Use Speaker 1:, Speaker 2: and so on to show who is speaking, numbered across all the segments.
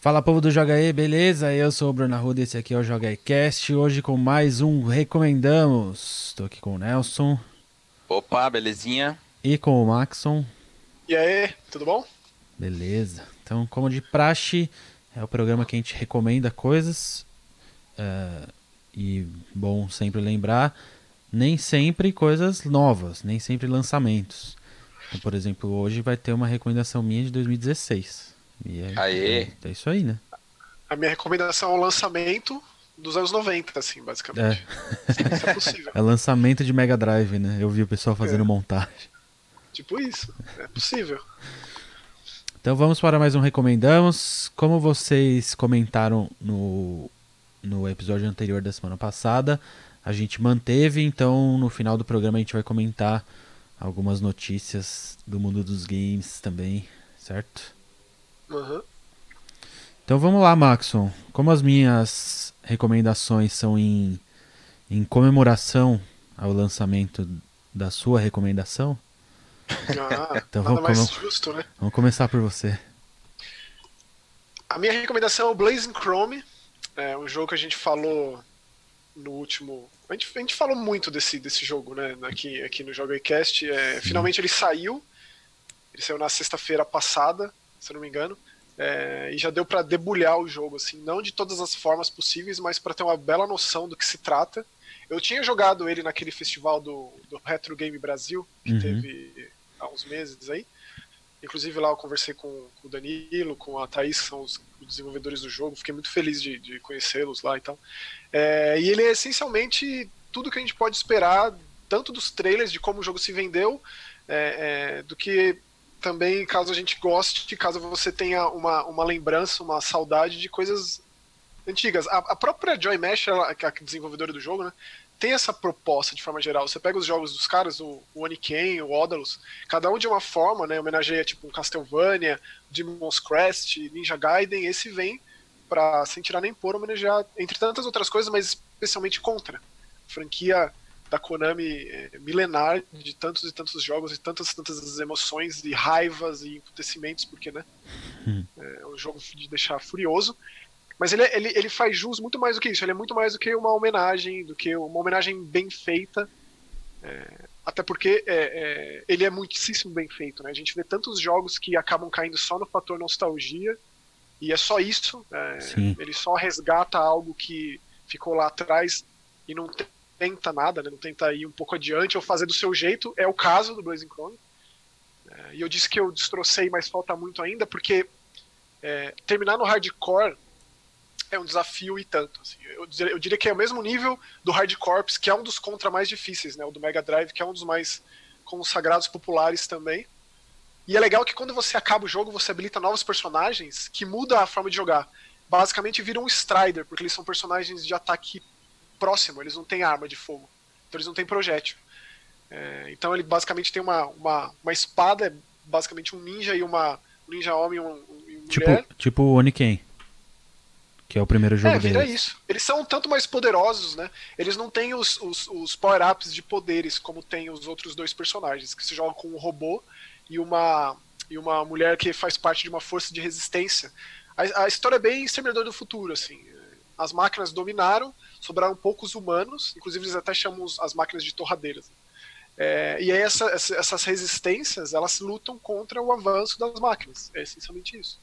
Speaker 1: Fala povo do Joga aí, beleza? Eu sou o Bruno Arruda, esse aqui é o Joga aí Cast. Hoje com mais um Recomendamos. Estou aqui com o Nelson.
Speaker 2: Opa, belezinha?
Speaker 1: E com o Maxon.
Speaker 3: E aí, tudo bom?
Speaker 1: Beleza. Então, como de praxe, é o programa que a gente recomenda coisas. Uh, e bom sempre lembrar, nem sempre coisas novas, nem sempre lançamentos. Então, por exemplo, hoje vai ter uma recomendação minha de 2016. E é,
Speaker 2: Aê.
Speaker 1: É, é isso aí, né?
Speaker 3: A minha recomendação é o lançamento dos anos 90, assim, basicamente.
Speaker 1: É. Isso é possível. É lançamento de Mega Drive, né? Eu vi o pessoal fazendo é. montagem.
Speaker 3: Tipo isso, é possível.
Speaker 1: Então vamos para mais um Recomendamos. Como vocês comentaram no, no episódio anterior da semana passada, a gente manteve, então no final do programa a gente vai comentar algumas notícias do mundo dos games também, certo?
Speaker 3: Uhum.
Speaker 1: Então vamos lá, Maxon. Como as minhas recomendações são em, em comemoração ao lançamento da sua recomendação.
Speaker 3: Ah, então vamos, mais justo, né?
Speaker 1: vamos começar por você.
Speaker 3: A minha recomendação é o Blazing Chrome. É um jogo que a gente falou no último. A gente, a gente falou muito desse, desse jogo, né? Aqui, aqui no Jogo Cast. É, finalmente ele saiu. Ele saiu na sexta-feira passada se eu não me engano. É, e já deu para debulhar o jogo, assim, não de todas as formas possíveis, mas para ter uma bela noção do que se trata. Eu tinha jogado ele naquele festival do, do Retro Game Brasil, que uhum. teve há uns meses aí. Inclusive lá eu conversei com, com, o Danilo, com a Thaís, que são os, os desenvolvedores do jogo. Fiquei muito feliz de, de conhecê-los lá e tal. É, e ele é essencialmente tudo que a gente pode esperar, tanto dos trailers, de como o jogo se vendeu, é, é, do que também, caso a gente goste, caso você tenha uma, uma lembrança, uma saudade de coisas antigas. A, a própria Joy Mesh, ela, que é a desenvolvedora do jogo, né, tem essa proposta de forma geral. Você pega os jogos dos caras, o, o Oniken, o Odalus, cada um de uma forma, né, homenageia tipo um Castlevania, Demon's Crest, Ninja Gaiden, esse vem para sem tirar nem pôr homenagear, entre tantas outras coisas, mas especialmente contra. Franquia da Konami é, milenar de tantos e tantos jogos e tantas tantas emoções e raivas e acontecimentos, porque né, hum. é um jogo de deixar furioso. Mas ele, ele, ele faz jus muito mais do que isso. Ele é muito mais do que uma homenagem, do que uma homenagem bem feita. É, até porque é, é, ele é muitíssimo bem feito. Né? A gente vê tantos jogos que acabam caindo só no fator nostalgia. E é só isso. É, ele só resgata algo que ficou lá atrás e não tem tenta nada, né? não tenta ir um pouco adiante ou fazer do seu jeito. É o caso do Blazing Chrome. É, e eu disse que eu destrocei, mas falta muito ainda, porque é, terminar no hardcore é um desafio e tanto. Assim. Eu, eu, diria que é o mesmo nível do Hard Corps, que é um dos contra mais difíceis, né? o do Mega Drive, que é um dos mais consagrados populares também. E é legal que quando você acaba o jogo, você habilita novos personagens que muda a forma de jogar. Basicamente vira um Strider, porque eles são personagens de ataque próximo, eles não têm arma de fogo. Então eles não têm projétil. É, então ele basicamente tem uma, uma, uma espada, é basicamente um ninja e uma um ninja homem e um, um
Speaker 1: tipo, mulher. Tipo o Oniken. Que é o primeiro jogo
Speaker 3: é, vira
Speaker 1: deles.
Speaker 3: isso. Eles são tanto mais poderosos, né? Eles não têm os, os, os power-ups de poderes como tem os outros dois personagens, que se jogam com um robô e uma, e uma mulher que faz parte de uma força de resistência. A, a história é bem Exterminador do Futuro, assim. As máquinas dominaram, sobraram poucos humanos, inclusive eles até chamam as máquinas de torradeiras. É, e aí essa, essas resistências, elas lutam contra o avanço das máquinas, é essencialmente isso.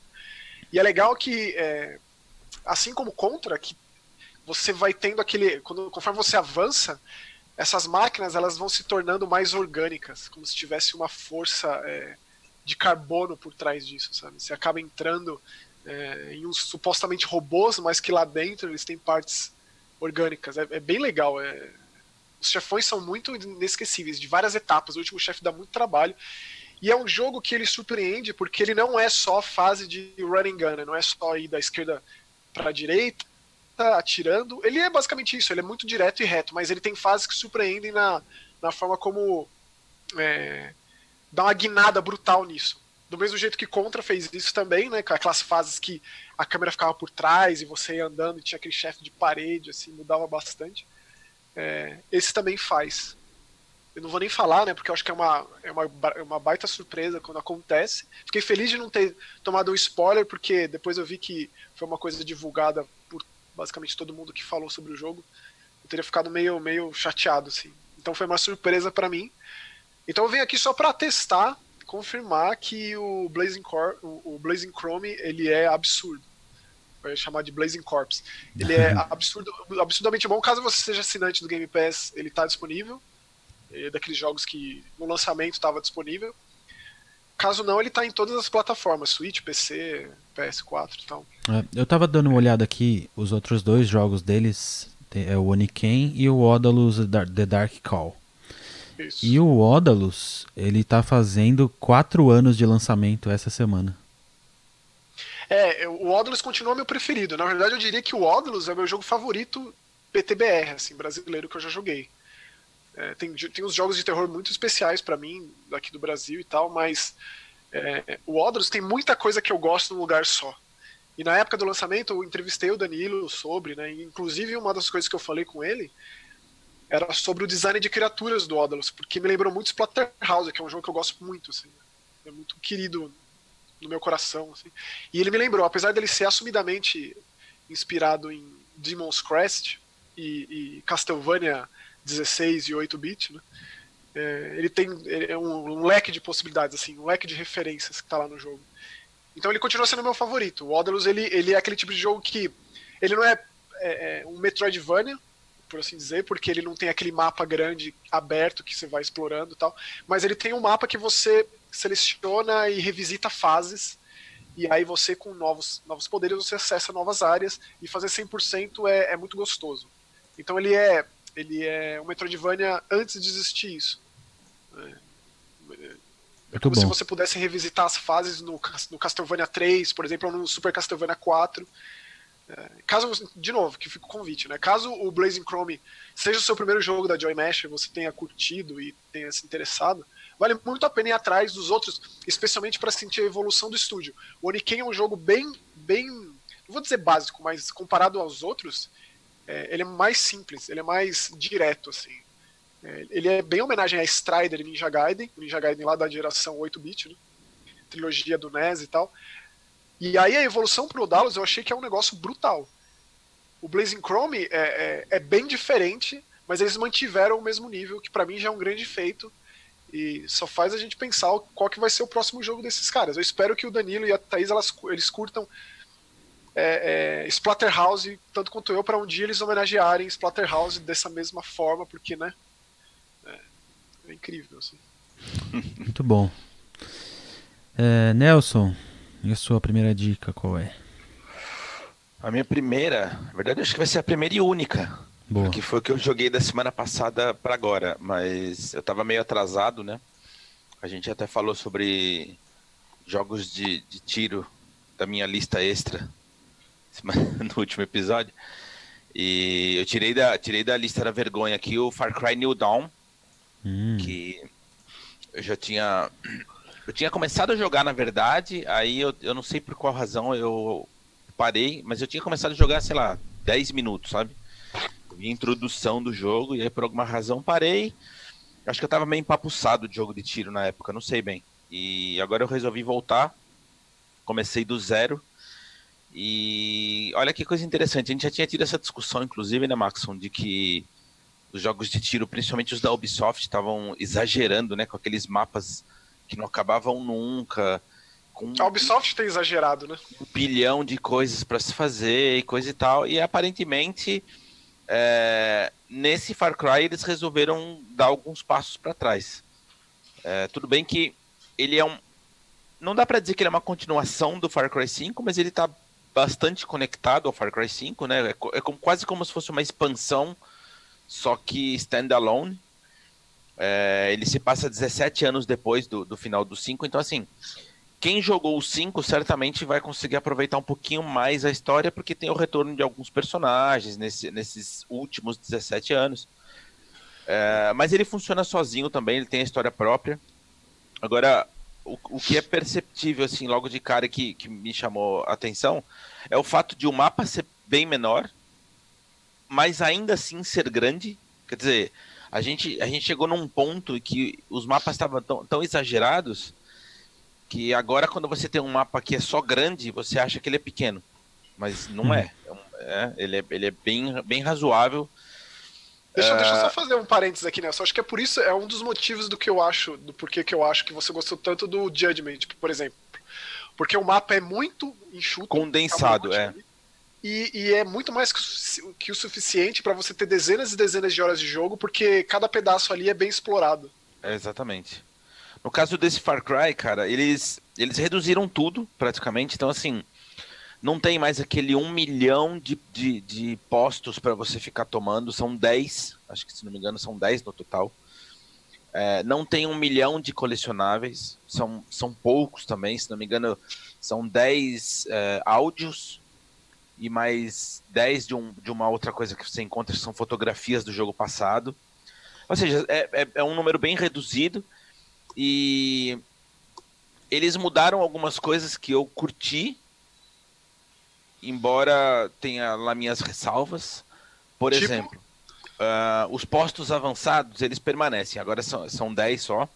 Speaker 3: E é legal que, é, assim como contra, que você vai tendo aquele, quando, conforme você avança, essas máquinas elas vão se tornando mais orgânicas, como se tivesse uma força é, de carbono por trás disso, sabe? Você acaba entrando é, em uns supostamente robôs, mas que lá dentro eles têm partes orgânicas. É, é bem legal. É... Os chefões são muito inesquecíveis, de várias etapas. O último chefe dá muito trabalho. E é um jogo que ele surpreende porque ele não é só fase de running gun, né? não é só ir da esquerda para a direita atirando. Ele é basicamente isso, ele é muito direto e reto, mas ele tem fases que surpreendem na, na forma como é, dá uma guinada brutal nisso. Do mesmo jeito que Contra fez isso também, né? Com aquelas fases que a câmera ficava por trás e você ia andando e tinha aquele chefe de parede, assim, mudava bastante. É, esse também faz. eu não vou nem falar, né? Porque eu acho que é uma, é uma, é uma baita surpresa quando acontece. Fiquei feliz de não ter tomado um spoiler, porque depois eu vi que foi uma coisa divulgada por basicamente todo mundo que falou sobre o jogo. Eu teria ficado meio, meio chateado, assim. Então foi uma surpresa para mim. Então eu venho aqui só para testar, confirmar que o Blazing, Cor o, o Blazing Chrome ele é absurdo. Vai chamar de Blazing Corps. Ele é absurdo, absurdamente bom. Caso você seja assinante do Game Pass, ele está disponível é daqueles jogos que no lançamento estava disponível. Caso não, ele está em todas as plataformas, Switch, PC, PS4 e tal.
Speaker 1: É, eu estava dando uma olhada aqui, os outros dois jogos deles é o Oniken e o Odalus The Dark Call. Isso. E o Odalus, ele tá fazendo quatro anos de lançamento essa semana.
Speaker 3: É, o Odalus continua meu preferido. Na verdade, eu diria que o Odalus é o meu jogo favorito PTBR, assim, brasileiro que eu já joguei. É, tem, tem uns jogos de terror muito especiais para mim, daqui do Brasil e tal, mas é, o Odros tem muita coisa que eu gosto num lugar só. E na época do lançamento eu entrevistei o Danilo sobre, né? inclusive uma das coisas que eu falei com ele era sobre o design de criaturas do Odalus, porque me lembrou muito Splatterhouse, que é um jogo que eu gosto muito, assim, é muito querido no meu coração. Assim. E ele me lembrou, apesar dele ser assumidamente inspirado em Demon's Crest e, e Castlevania 16 e 8 bit, né? É, ele tem é um, um, leque de possibilidades, assim, um leque de referências que está lá no jogo. Então ele continua sendo meu favorito. O Odalus ele, ele é aquele tipo de jogo que ele não é, é, é, um Metroidvania, por assim dizer, porque ele não tem aquele mapa grande aberto que você vai explorando e tal, mas ele tem um mapa que você seleciona e revisita fases e aí você com novos, novos poderes você acessa novas áreas e fazer 100% é, é muito gostoso. Então ele é ele é um Metroidvania antes de existir isso. É, é como bom. se você pudesse revisitar as fases no, no Castlevania 3, por exemplo, ou no Super Castlevania 4. Caso, de novo, que fica o convite, né? Caso o Blazing Chrome seja o seu primeiro jogo da Joy Mesh você tenha curtido e tenha se interessado, vale muito a pena ir atrás dos outros, especialmente para sentir a evolução do estúdio. O Oniken é um jogo bem, bem, não vou dizer básico, mas comparado aos outros, é, ele é mais simples, ele é mais direto, assim. É, ele é bem homenagem a Strider e Ninja Gaiden, o Ninja Gaiden lá da geração 8-bit, né? trilogia do NES e tal. E aí a evolução pro Dallas eu achei que é um negócio brutal. O Blazing Chrome é, é, é bem diferente, mas eles mantiveram o mesmo nível, que para mim já é um grande feito. E só faz a gente pensar qual que vai ser o próximo jogo desses caras. Eu espero que o Danilo e a Thaís elas, eles curtam é, é, Splatterhouse, tanto quanto eu, para um dia eles homenagearem Splatterhouse dessa mesma forma, porque, né? É, é incrível, assim.
Speaker 1: Muito bom. É, Nelson, e a sua primeira dica qual é?
Speaker 2: A minha primeira, na verdade, acho que vai ser a primeira e única. Boa. Porque foi o que eu joguei da semana passada para agora, mas eu tava meio atrasado, né? A gente até falou sobre jogos de, de tiro da minha lista extra no último episódio. E eu tirei da, tirei da lista da vergonha aqui o Far Cry New Dawn, hum. que eu já tinha. Eu tinha começado a jogar, na verdade, aí eu, eu não sei por qual razão eu parei, mas eu tinha começado a jogar, sei lá, 10 minutos, sabe? Introdução do jogo, e aí por alguma razão parei. Acho que eu tava meio empapuçado de jogo de tiro na época, não sei bem. E agora eu resolvi voltar. Comecei do zero. E olha que coisa interessante, a gente já tinha tido essa discussão, inclusive, né, Maxon, de que os jogos de tiro, principalmente os da Ubisoft, estavam exagerando, né, com aqueles mapas que não acabavam nunca. Com
Speaker 3: a Ubisoft tem exagerado, né?
Speaker 2: Um bilhão de coisas para se fazer e coisa e tal. E aparentemente, é, nesse Far Cry, eles resolveram dar alguns passos para trás. É, tudo bem que ele é um. Não dá para dizer que ele é uma continuação do Far Cry 5, mas ele está bastante conectado ao Far Cry 5, né? É, é como, quase como se fosse uma expansão, só que standalone. É, ele se passa 17 anos depois do, do final do 5, então assim, quem jogou o 5 certamente vai conseguir aproveitar um pouquinho mais a história, porque tem o retorno de alguns personagens nesse, nesses últimos 17 anos. É, mas ele funciona sozinho também, ele tem a história própria. Agora, o, o que é perceptível, assim, logo de cara que, que me chamou a atenção é o fato de o mapa ser bem menor, mas ainda assim ser grande. Quer dizer, A gente, a gente chegou num ponto que os mapas estavam tão, tão exagerados que agora quando você tem um mapa que é só grande, você acha que ele é pequeno. Mas não é. Uhum. é ele é, ele é bem, bem razoável.
Speaker 3: Deixa, deixa eu só fazer um parênteses aqui, né? Só acho que é por isso, é um dos motivos do que eu acho, do porquê que eu acho que você gostou tanto do Judgment, por exemplo. Porque o mapa é muito enxuto.
Speaker 2: Condensado, é.
Speaker 3: E, e, é muito mais que o suficiente para você ter dezenas e dezenas de horas de jogo, porque cada pedaço ali é bem explorado.
Speaker 2: É, exatamente. No caso desse Far Cry, cara, eles, eles reduziram tudo, praticamente. Então, assim, não tem mais aquele um milhão de, de, de postos para você ficar tomando. São 10, acho que se não me engano, são 10 no total. É, não tem um milhão de colecionáveis, são, são poucos também, se não me engano, são 10 é, áudios e mais 10 de, um, de uma outra coisa que você encontra, que são fotografias do jogo passado. Ou seja, é, é, é um número bem reduzido e eles mudaram algumas coisas que eu curti, embora tenha lá minhas ressalvas. Por tipo? exemplo, uh, os postos avançados, eles permanecem, agora são, são 10 só.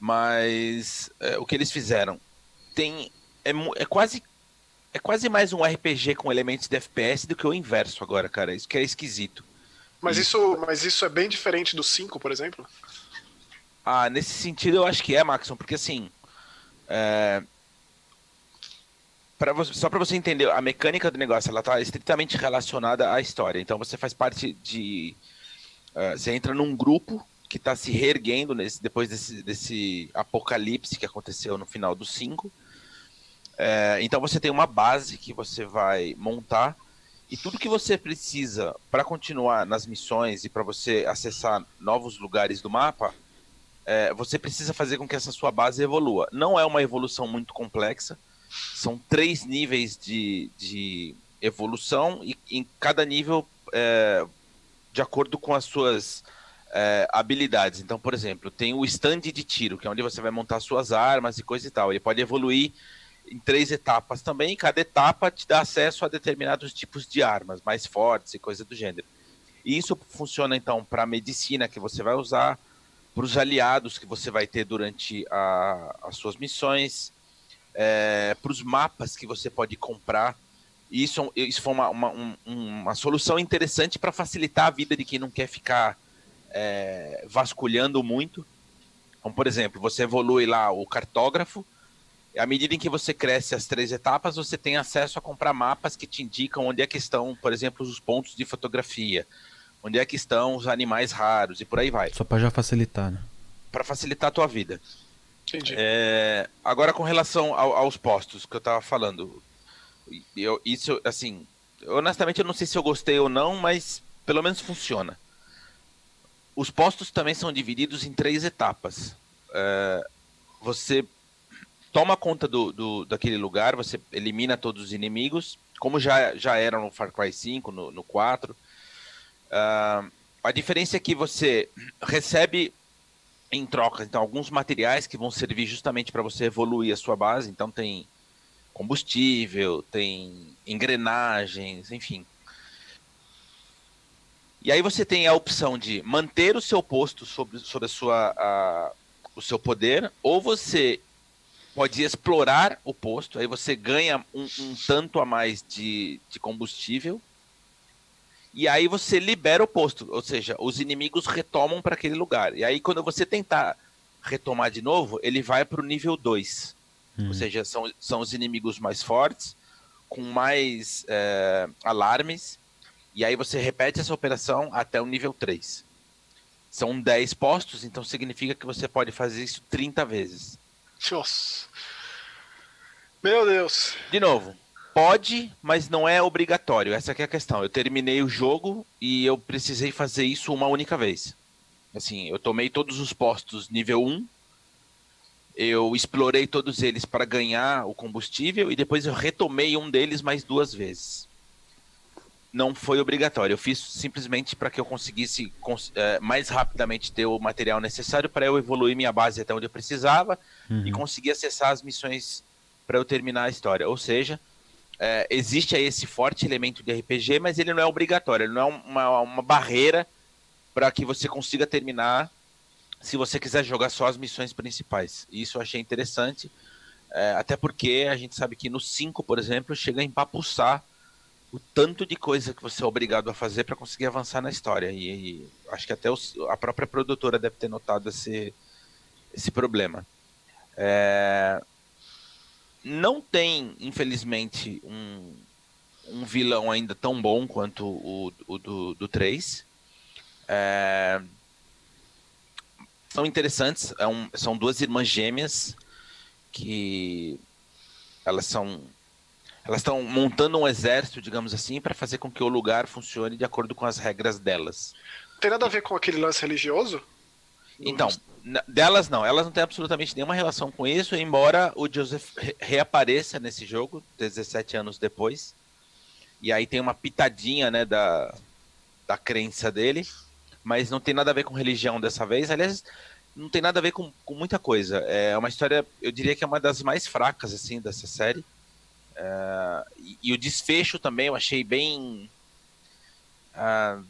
Speaker 2: Mas uh, o que eles fizeram? Tem, é, é quase é quase mais um RPG com elementos de FPS do que o inverso agora, cara. Isso que é esquisito.
Speaker 3: Mas isso, mas isso é bem diferente do 5, por exemplo?
Speaker 2: Ah, nesse sentido eu acho que é, Maxon, porque assim. É... Pra você, só para você entender, a mecânica do negócio ela tá estritamente relacionada à história. Então você faz parte de. Uh, você entra num grupo que está se reerguendo nesse, depois desse, desse apocalipse que aconteceu no final do 5. É, então você tem uma base que você vai montar e tudo que você precisa para continuar nas missões e para você acessar novos lugares do mapa, é, você precisa fazer com que essa sua base evolua. Não é uma evolução muito complexa, são três níveis de, de evolução e em cada nível é, de acordo com as suas é, habilidades. Então, por exemplo, tem o stand de tiro, que é onde você vai montar suas armas e coisa e tal. Ele pode evoluir em três etapas também. Cada etapa te dá acesso a determinados tipos de armas mais fortes e coisa do gênero. E isso funciona então para a medicina que você vai usar, para os aliados que você vai ter durante a, as suas missões, é, para os mapas que você pode comprar. E isso, isso foi uma, uma, um, uma solução interessante para facilitar a vida de quem não quer ficar é, vasculhando muito. Então, por exemplo, você evolui lá o cartógrafo, à medida em que você cresce as três etapas, você tem acesso a comprar mapas que te indicam onde é que estão, por exemplo, os pontos de fotografia, onde é que estão os animais raros e por aí vai.
Speaker 1: Só para já facilitar, né?
Speaker 2: Para facilitar a tua vida.
Speaker 3: Entendi.
Speaker 2: É, agora, com relação ao, aos postos que eu estava falando, eu, isso, assim, honestamente eu não sei se eu gostei ou não, mas pelo menos funciona. Os postos também são divididos em três etapas. É, você toma conta do, do, daquele lugar, você elimina todos os inimigos, como já, já era no Far Cry 5, no, no 4. Uh, ah, a diferença é que você recebe em troca então alguns materiais que vão servir justamente para você evoluir a sua base. Então tem combustível, tem engrenagens, enfim. E aí você tem a opção de manter o seu posto sobre, sobre a sua, a, o seu poder, ou você pode explorar o posto, aí você ganha um, um tanto a mais de, de combustível, e aí você libera o posto, ou seja, os inimigos retomam para aquele lugar. E aí quando você tentar retomar de novo, ele vai para o nível 2. Hum. Ou seja, são, são os inimigos mais fortes, com mais é, alarmes, e aí você repete essa operação até o nível 3. São 10 postos, então significa que você pode fazer isso 30 vezes.
Speaker 3: Nossa. Meu Deus.
Speaker 2: De novo, pode, mas não é obrigatório. Essa é a questão. Eu terminei o jogo e eu precisei fazer isso uma única vez. Assim, eu tomei todos os postos nível 1, eu explorei todos eles para ganhar o combustível e depois eu retomei um deles mais duas vezes não foi obrigatório. Eu fiz simplesmente para que eu conseguisse é, mais rapidamente ter o material necessário para eu evoluir minha base até onde eu precisava uhum. e conseguir acessar as missões para eu terminar a história. Ou seja, é, existe aí esse forte elemento de RPG, mas ele não é obrigatório, ele não é uma, uma barreira para que você consiga terminar se você quiser jogar só as missões principais. Isso eu achei interessante, é, até porque a gente sabe que no 5, por exemplo, chega a empapuçar o tanto de coisa que você é obrigado a fazer para conseguir avançar na história. E, e acho que até os, a própria produtora deve ter notado esse, esse problema. É, não tem, infelizmente, um, um vilão ainda tão bom quanto o, o do, do 3. É, são interessantes, é um, são duas irmãs gêmeas que elas são elas estão montando um exército, digamos assim, para fazer com que o lugar funcione de acordo com as regras delas.
Speaker 3: Não tem nada a ver com aquele lance religioso?
Speaker 2: Então, delas não, elas não têm absolutamente nenhuma relação com isso, embora o Joseph reapareça nesse jogo 17 anos depois. E aí tem uma pitadinha, né, da, da crença dele, mas não tem nada a ver com religião dessa vez. Aliás, não tem nada a ver com, com muita coisa. É uma história, eu diria que é uma das mais fracas, assim, dessa série. É, e, e, o desfecho também eu achei bem. Uh,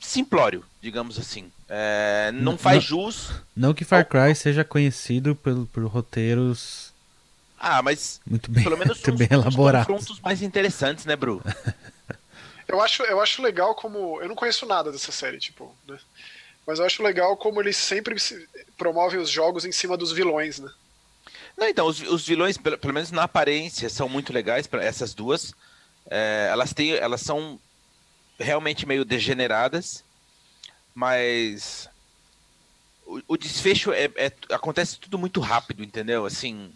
Speaker 2: simplório, digamos assim. É, não faz jus.
Speaker 1: Não que Far Cry seja conhecido por, por roteiros.
Speaker 2: Ah, mas
Speaker 1: muito bem,
Speaker 2: pelo menos
Speaker 1: muito bem elaborados.
Speaker 2: confrontos mais interessantes, né, Bru?
Speaker 3: eu acho, eu acho legal como eu não conheço nada dessa série, tipo, né? Mas eu acho legal como eles sempre promovem os jogos em cima dos vilões, né?
Speaker 2: Não, então, os, os vilões, pelo, pelo, menos na aparência, são muito legais para essas duas. É, elas têm, elas são realmente meio degeneradas, mas o, o desfecho é, é, acontece tudo muito rápido, entendeu? Assim,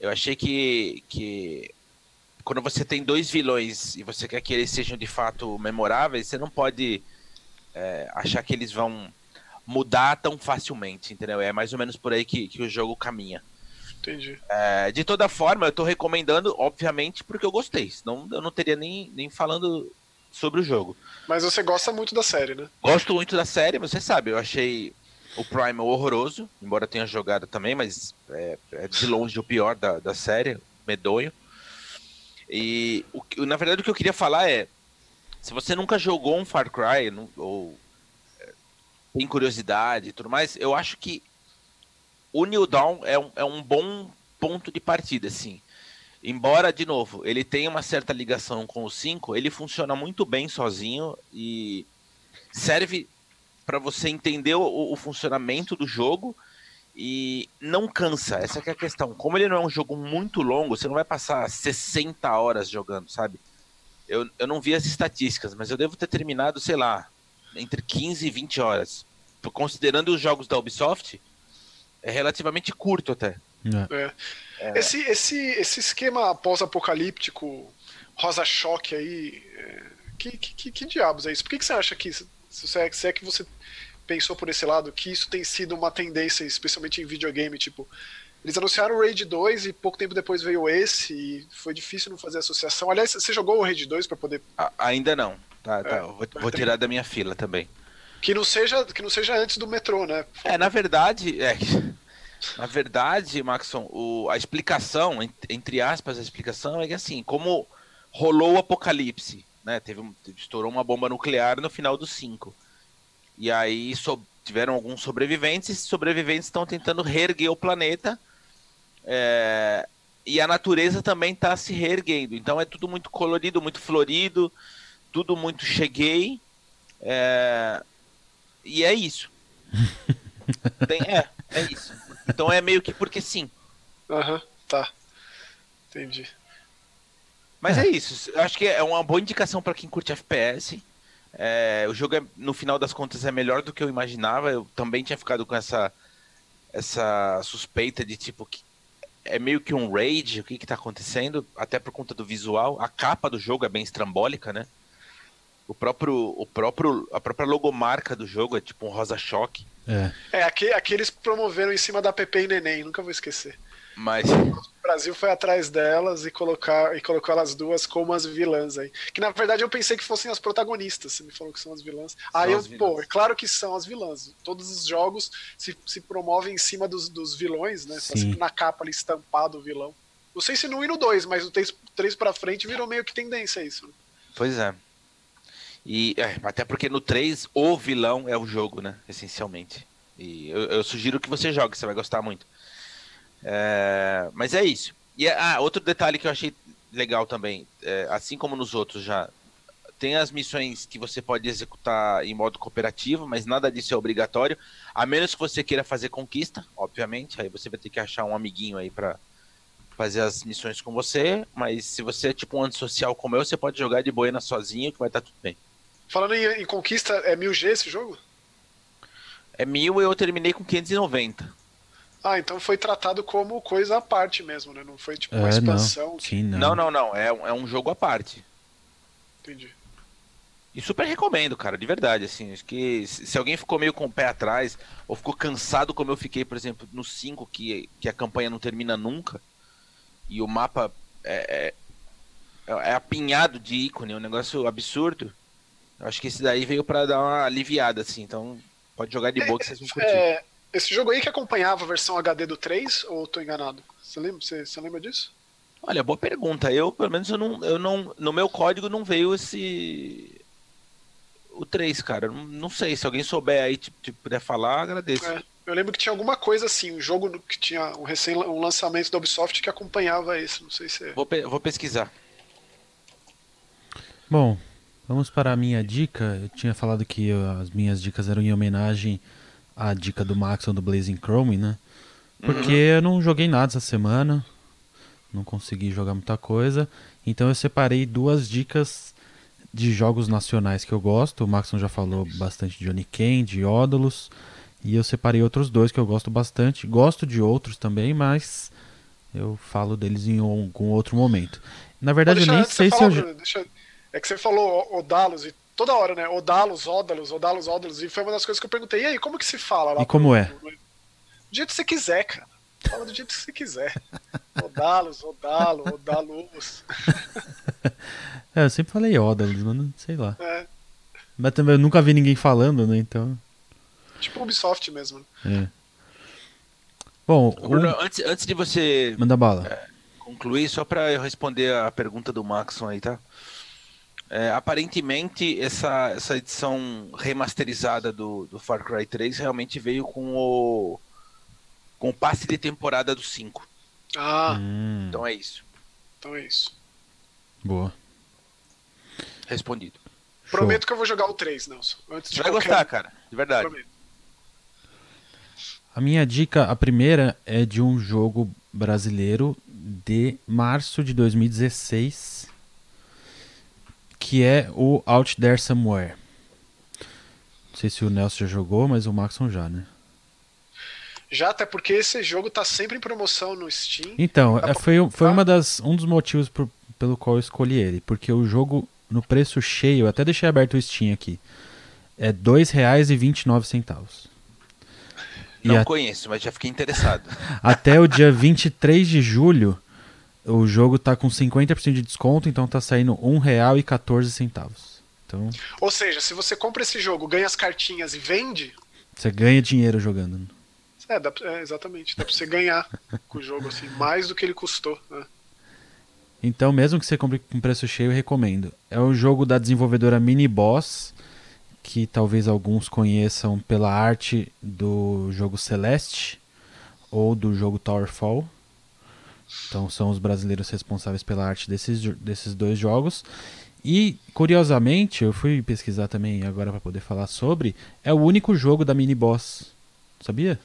Speaker 2: eu achei que, que quando você tem dois vilões e você quer que eles sejam de fato memoráveis, você não pode é, achar que eles vão mudar tão facilmente, entendeu? É mais ou menos por aí que, que o jogo caminha.
Speaker 3: Entendi.
Speaker 2: É, de toda forma, eu tô recomendando, obviamente, porque eu gostei. Senão eu não teria nem, nem falando sobre o jogo.
Speaker 3: Mas você gosta muito da série, né?
Speaker 2: Gosto muito da série, você sabe, eu achei o Primal horroroso, embora tenha jogado também, mas é, é de longe o pior da, da série, medonho. E o, na verdade o que eu queria falar é, se você nunca jogou um Far Cry, ou é, tem curiosidade e tudo mais, eu acho que o New Dawn é um, é um bom ponto de partida, assim. Embora, de novo, ele tenha uma certa ligação com o 5, ele funciona muito bem sozinho e serve para você entender o, o, funcionamento do jogo e não cansa. Essa é a questão. Como ele não é um jogo muito longo, você não vai passar 60 horas jogando, sabe? Eu, eu não vi as estatísticas, mas eu devo ter terminado, sei lá, entre 15 e 20 horas. Considerando os jogos da Ubisoft, é relativamente curto até.
Speaker 3: É. É. Esse, esse, esse esquema pós-apocalíptico, rosa-choque aí, é, que, que, que, diabos é isso? Por que, que você acha que, se, é, se é que você pensou por esse lado, que isso tem sido uma tendência, especialmente em videogame, tipo, eles anunciaram o Raid 2 e pouco tempo depois veio esse e foi difícil não fazer associação. Aliás, você jogou o Raid 2 para poder.
Speaker 2: ainda não. Tá, tá. É, vou, vou tirar da minha fila também.
Speaker 3: Que não seja, que não seja antes do metrô, né?
Speaker 2: É, na verdade, é, na verdade, Maxon, o, a explicação, entre aspas, a explicação é que assim, como rolou o apocalipse, né? Teve, estourou uma bomba nuclear no final dos 5. E aí so, tiveram alguns sobreviventes, e sobreviventes estão tentando reerguer o planeta. É, e a natureza também está se reerguendo. Então é tudo muito colorido, muito florido, tudo muito cheguei. É, e é isso. Tem, é, é isso. Então é meio que porque sim.
Speaker 3: Aham, uhum, tá. Entendi.
Speaker 2: Mas é. é isso. Acho que é uma boa indicação para quem curte FPS. É, o jogo, é, no final das contas, é melhor do que eu imaginava. Eu também tinha ficado com essa, essa suspeita de tipo que é meio que um raid, o que está acontecendo, até por conta do visual. A capa do jogo é bem estrambólica, né? O próprio, o próprio, a própria logomarca do jogo é tipo um rosa choque.
Speaker 3: É, é aqui, aqui eles promoveram em cima da Pepe e Neném, nunca vou esquecer.
Speaker 2: Mas
Speaker 3: o Brasil foi atrás delas e colocar e colocou elas duas como as vilãs aí. Que na verdade eu pensei que fossem as protagonistas. Você me falou que são as vilãs. São aí eu, vilãs. pô, é claro que são as vilãs. Todos os jogos se, se promovem em cima dos, dos vilões, né? Tá sempre na capa ali estampado o vilão. Não sei se no 1 e no 2, mas o 3, 3 pra frente virou meio que tendência isso. Né?
Speaker 2: Pois é. E é, até porque no 3 o vilão é o jogo, né? Essencialmente. E eu, eu sugiro que você jogue, você vai gostar muito. É, mas é isso. E ah, outro detalhe que eu achei legal também, é, assim como nos outros já, tem as missões que você pode executar em modo cooperativo, mas nada disso é obrigatório, a menos que você queira fazer conquista, obviamente. Aí você vai ter que achar um amiguinho aí para fazer as missões com você. Mas se você é tipo um antissocial como eu, você pode jogar de boina sozinho que vai estar tudo bem.
Speaker 3: Falando em, em conquista, é 1000G esse jogo?
Speaker 2: É mil e eu terminei com 590.
Speaker 3: Ah, então foi tratado como coisa à parte mesmo, né? Não foi tipo uma é, expansão.
Speaker 1: Não. Sim, não.
Speaker 2: não, não, não. É, é um jogo à parte.
Speaker 3: Entendi.
Speaker 2: E super recomendo, cara, de verdade, assim, acho que se alguém ficou meio com o pé atrás, ou ficou cansado como eu fiquei, por exemplo, no 5, que, que a campanha não termina nunca, e o mapa é, é, é apinhado de ícone, é um negócio absurdo, acho que esse daí veio para dar uma aliviada, assim, então pode jogar de boa que vocês vão curtir. É,
Speaker 3: esse jogo aí que acompanhava a versão HD do 3, ou tô enganado? Você lembra, você, você lembra disso?
Speaker 2: Olha, boa pergunta. Eu, pelo menos, eu não, eu não, no meu código não veio esse o 3, cara. Não, não sei, se alguém souber aí, tipo, tipo puder falar, agradeço. É,
Speaker 3: eu lembro que tinha alguma coisa assim, um jogo que tinha um, recém, um lançamento da Ubisoft que acompanhava esse, não sei se é.
Speaker 2: Vou, pe vou pesquisar.
Speaker 1: Bom, vamos para a minha dica. Eu tinha falado que as minhas dicas eram em homenagem à dica do Maxon do Blazing Chrome, né? Porque uhum. eu não joguei nada essa semana, não consegui jogar muita coisa, então eu separei duas dicas de jogos nacionais que eu gosto. O Maxon já falou bastante de Johnny de Ódulos. E eu separei outros dois que eu gosto bastante. Gosto de outros também, mas eu falo deles em algum outro momento. Na verdade, eu nem sei se eu.
Speaker 3: Deixa, é que você falou Odalos e toda hora, né? Odalos, Ódalos, Odalos, Ódalos. E foi uma das coisas que eu perguntei. E aí, como que se fala lá?
Speaker 1: E como é? Do
Speaker 3: jeito que você quiser, cara. Fala do jeito que você quiser. Odalos, Odalo, Odalos.
Speaker 1: É, eu sempre falei Odalos, mas não sei lá. É. Mas também eu nunca vi ninguém falando, né? Então.
Speaker 3: Tipo Ubisoft mesmo.
Speaker 1: É. Bom,
Speaker 2: Bruno, um... antes, antes de você.
Speaker 1: Manda bala.
Speaker 2: É, concluir, só para eu responder a pergunta do Maxon aí, tá? É, aparentemente, essa, essa edição remasterizada do, do Far Cry 3 realmente veio com o, com o passe de temporada do 5.
Speaker 3: Ah.
Speaker 2: Hum. Então é isso.
Speaker 3: Então é isso.
Speaker 1: Boa.
Speaker 2: Respondido.
Speaker 3: Show. Prometo que eu vou jogar o 3, Nelson. Antes
Speaker 2: Você vai qualquer... gostar, cara. De verdade. Prometo.
Speaker 1: A minha dica, a primeira, é de um jogo brasileiro de março de 2016, que é o Out There Somewhere. Não sei se o Nelson já jogou, mas o Maxon já, né?
Speaker 3: Já, até porque esse jogo tá sempre em promoção no Steam.
Speaker 1: Então, tá foi, foi uma das, um dos motivos por, pelo qual eu escolhi ele, porque o jogo no preço cheio, até deixei aberto o Steam aqui, é R$ 2,29.
Speaker 2: Não a... conheço, mas já fiquei interessado.
Speaker 1: Até o dia 23 de julho, o jogo tá com 50% de desconto, então tá saindo R$ 1,14. Então...
Speaker 3: Ou seja, se você compra esse jogo, ganha as cartinhas e vende.
Speaker 1: Você ganha dinheiro jogando.
Speaker 3: É, dá, é exatamente. Dá pra você ganhar com o jogo, assim, mais do que ele custou. Né?
Speaker 1: Então, mesmo que você compre com preço cheio, eu recomendo. É o jogo da desenvolvedora Mini Boss, que talvez alguns conheçam pela arte do jogo Celeste ou do jogo Towerfall. Então, são os brasileiros responsáveis pela arte desses, desses dois jogos. E, curiosamente, eu fui pesquisar também agora para poder falar sobre. É o único jogo da Mini Boss. Sabia?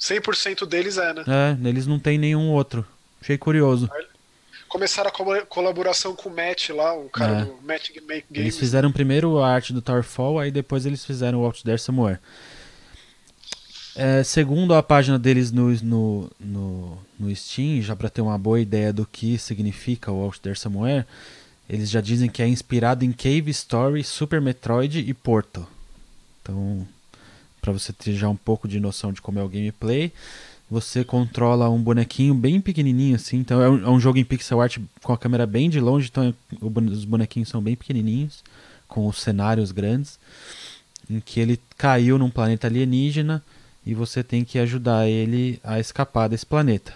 Speaker 3: 100% deles é, né?
Speaker 1: É, eles não tem nenhum outro. Achei curioso
Speaker 3: começaram a colaboração com o Matt lá, o cara é. do Matt Make Games.
Speaker 1: Eles fizeram primeiro a arte do Towerfall, aí depois eles fizeram o Out There Somewhere. É, segundo a página deles no, no, no, no Steam, já para ter uma boa ideia do que significa o Out There Somewhere, eles já dizem que é inspirado em Cave Story, Super Metroid e Portal. Então, para você ter já um pouco de noção de como é o gameplay você controla um bonequinho bem pequenininho assim. Então é um, é um, jogo em pixel art com a câmera bem de longe, então os bonequinhos são bem pequenininhos, com os cenários grandes, em que ele caiu num planeta alienígena e você tem que ajudar ele a escapar desse planeta.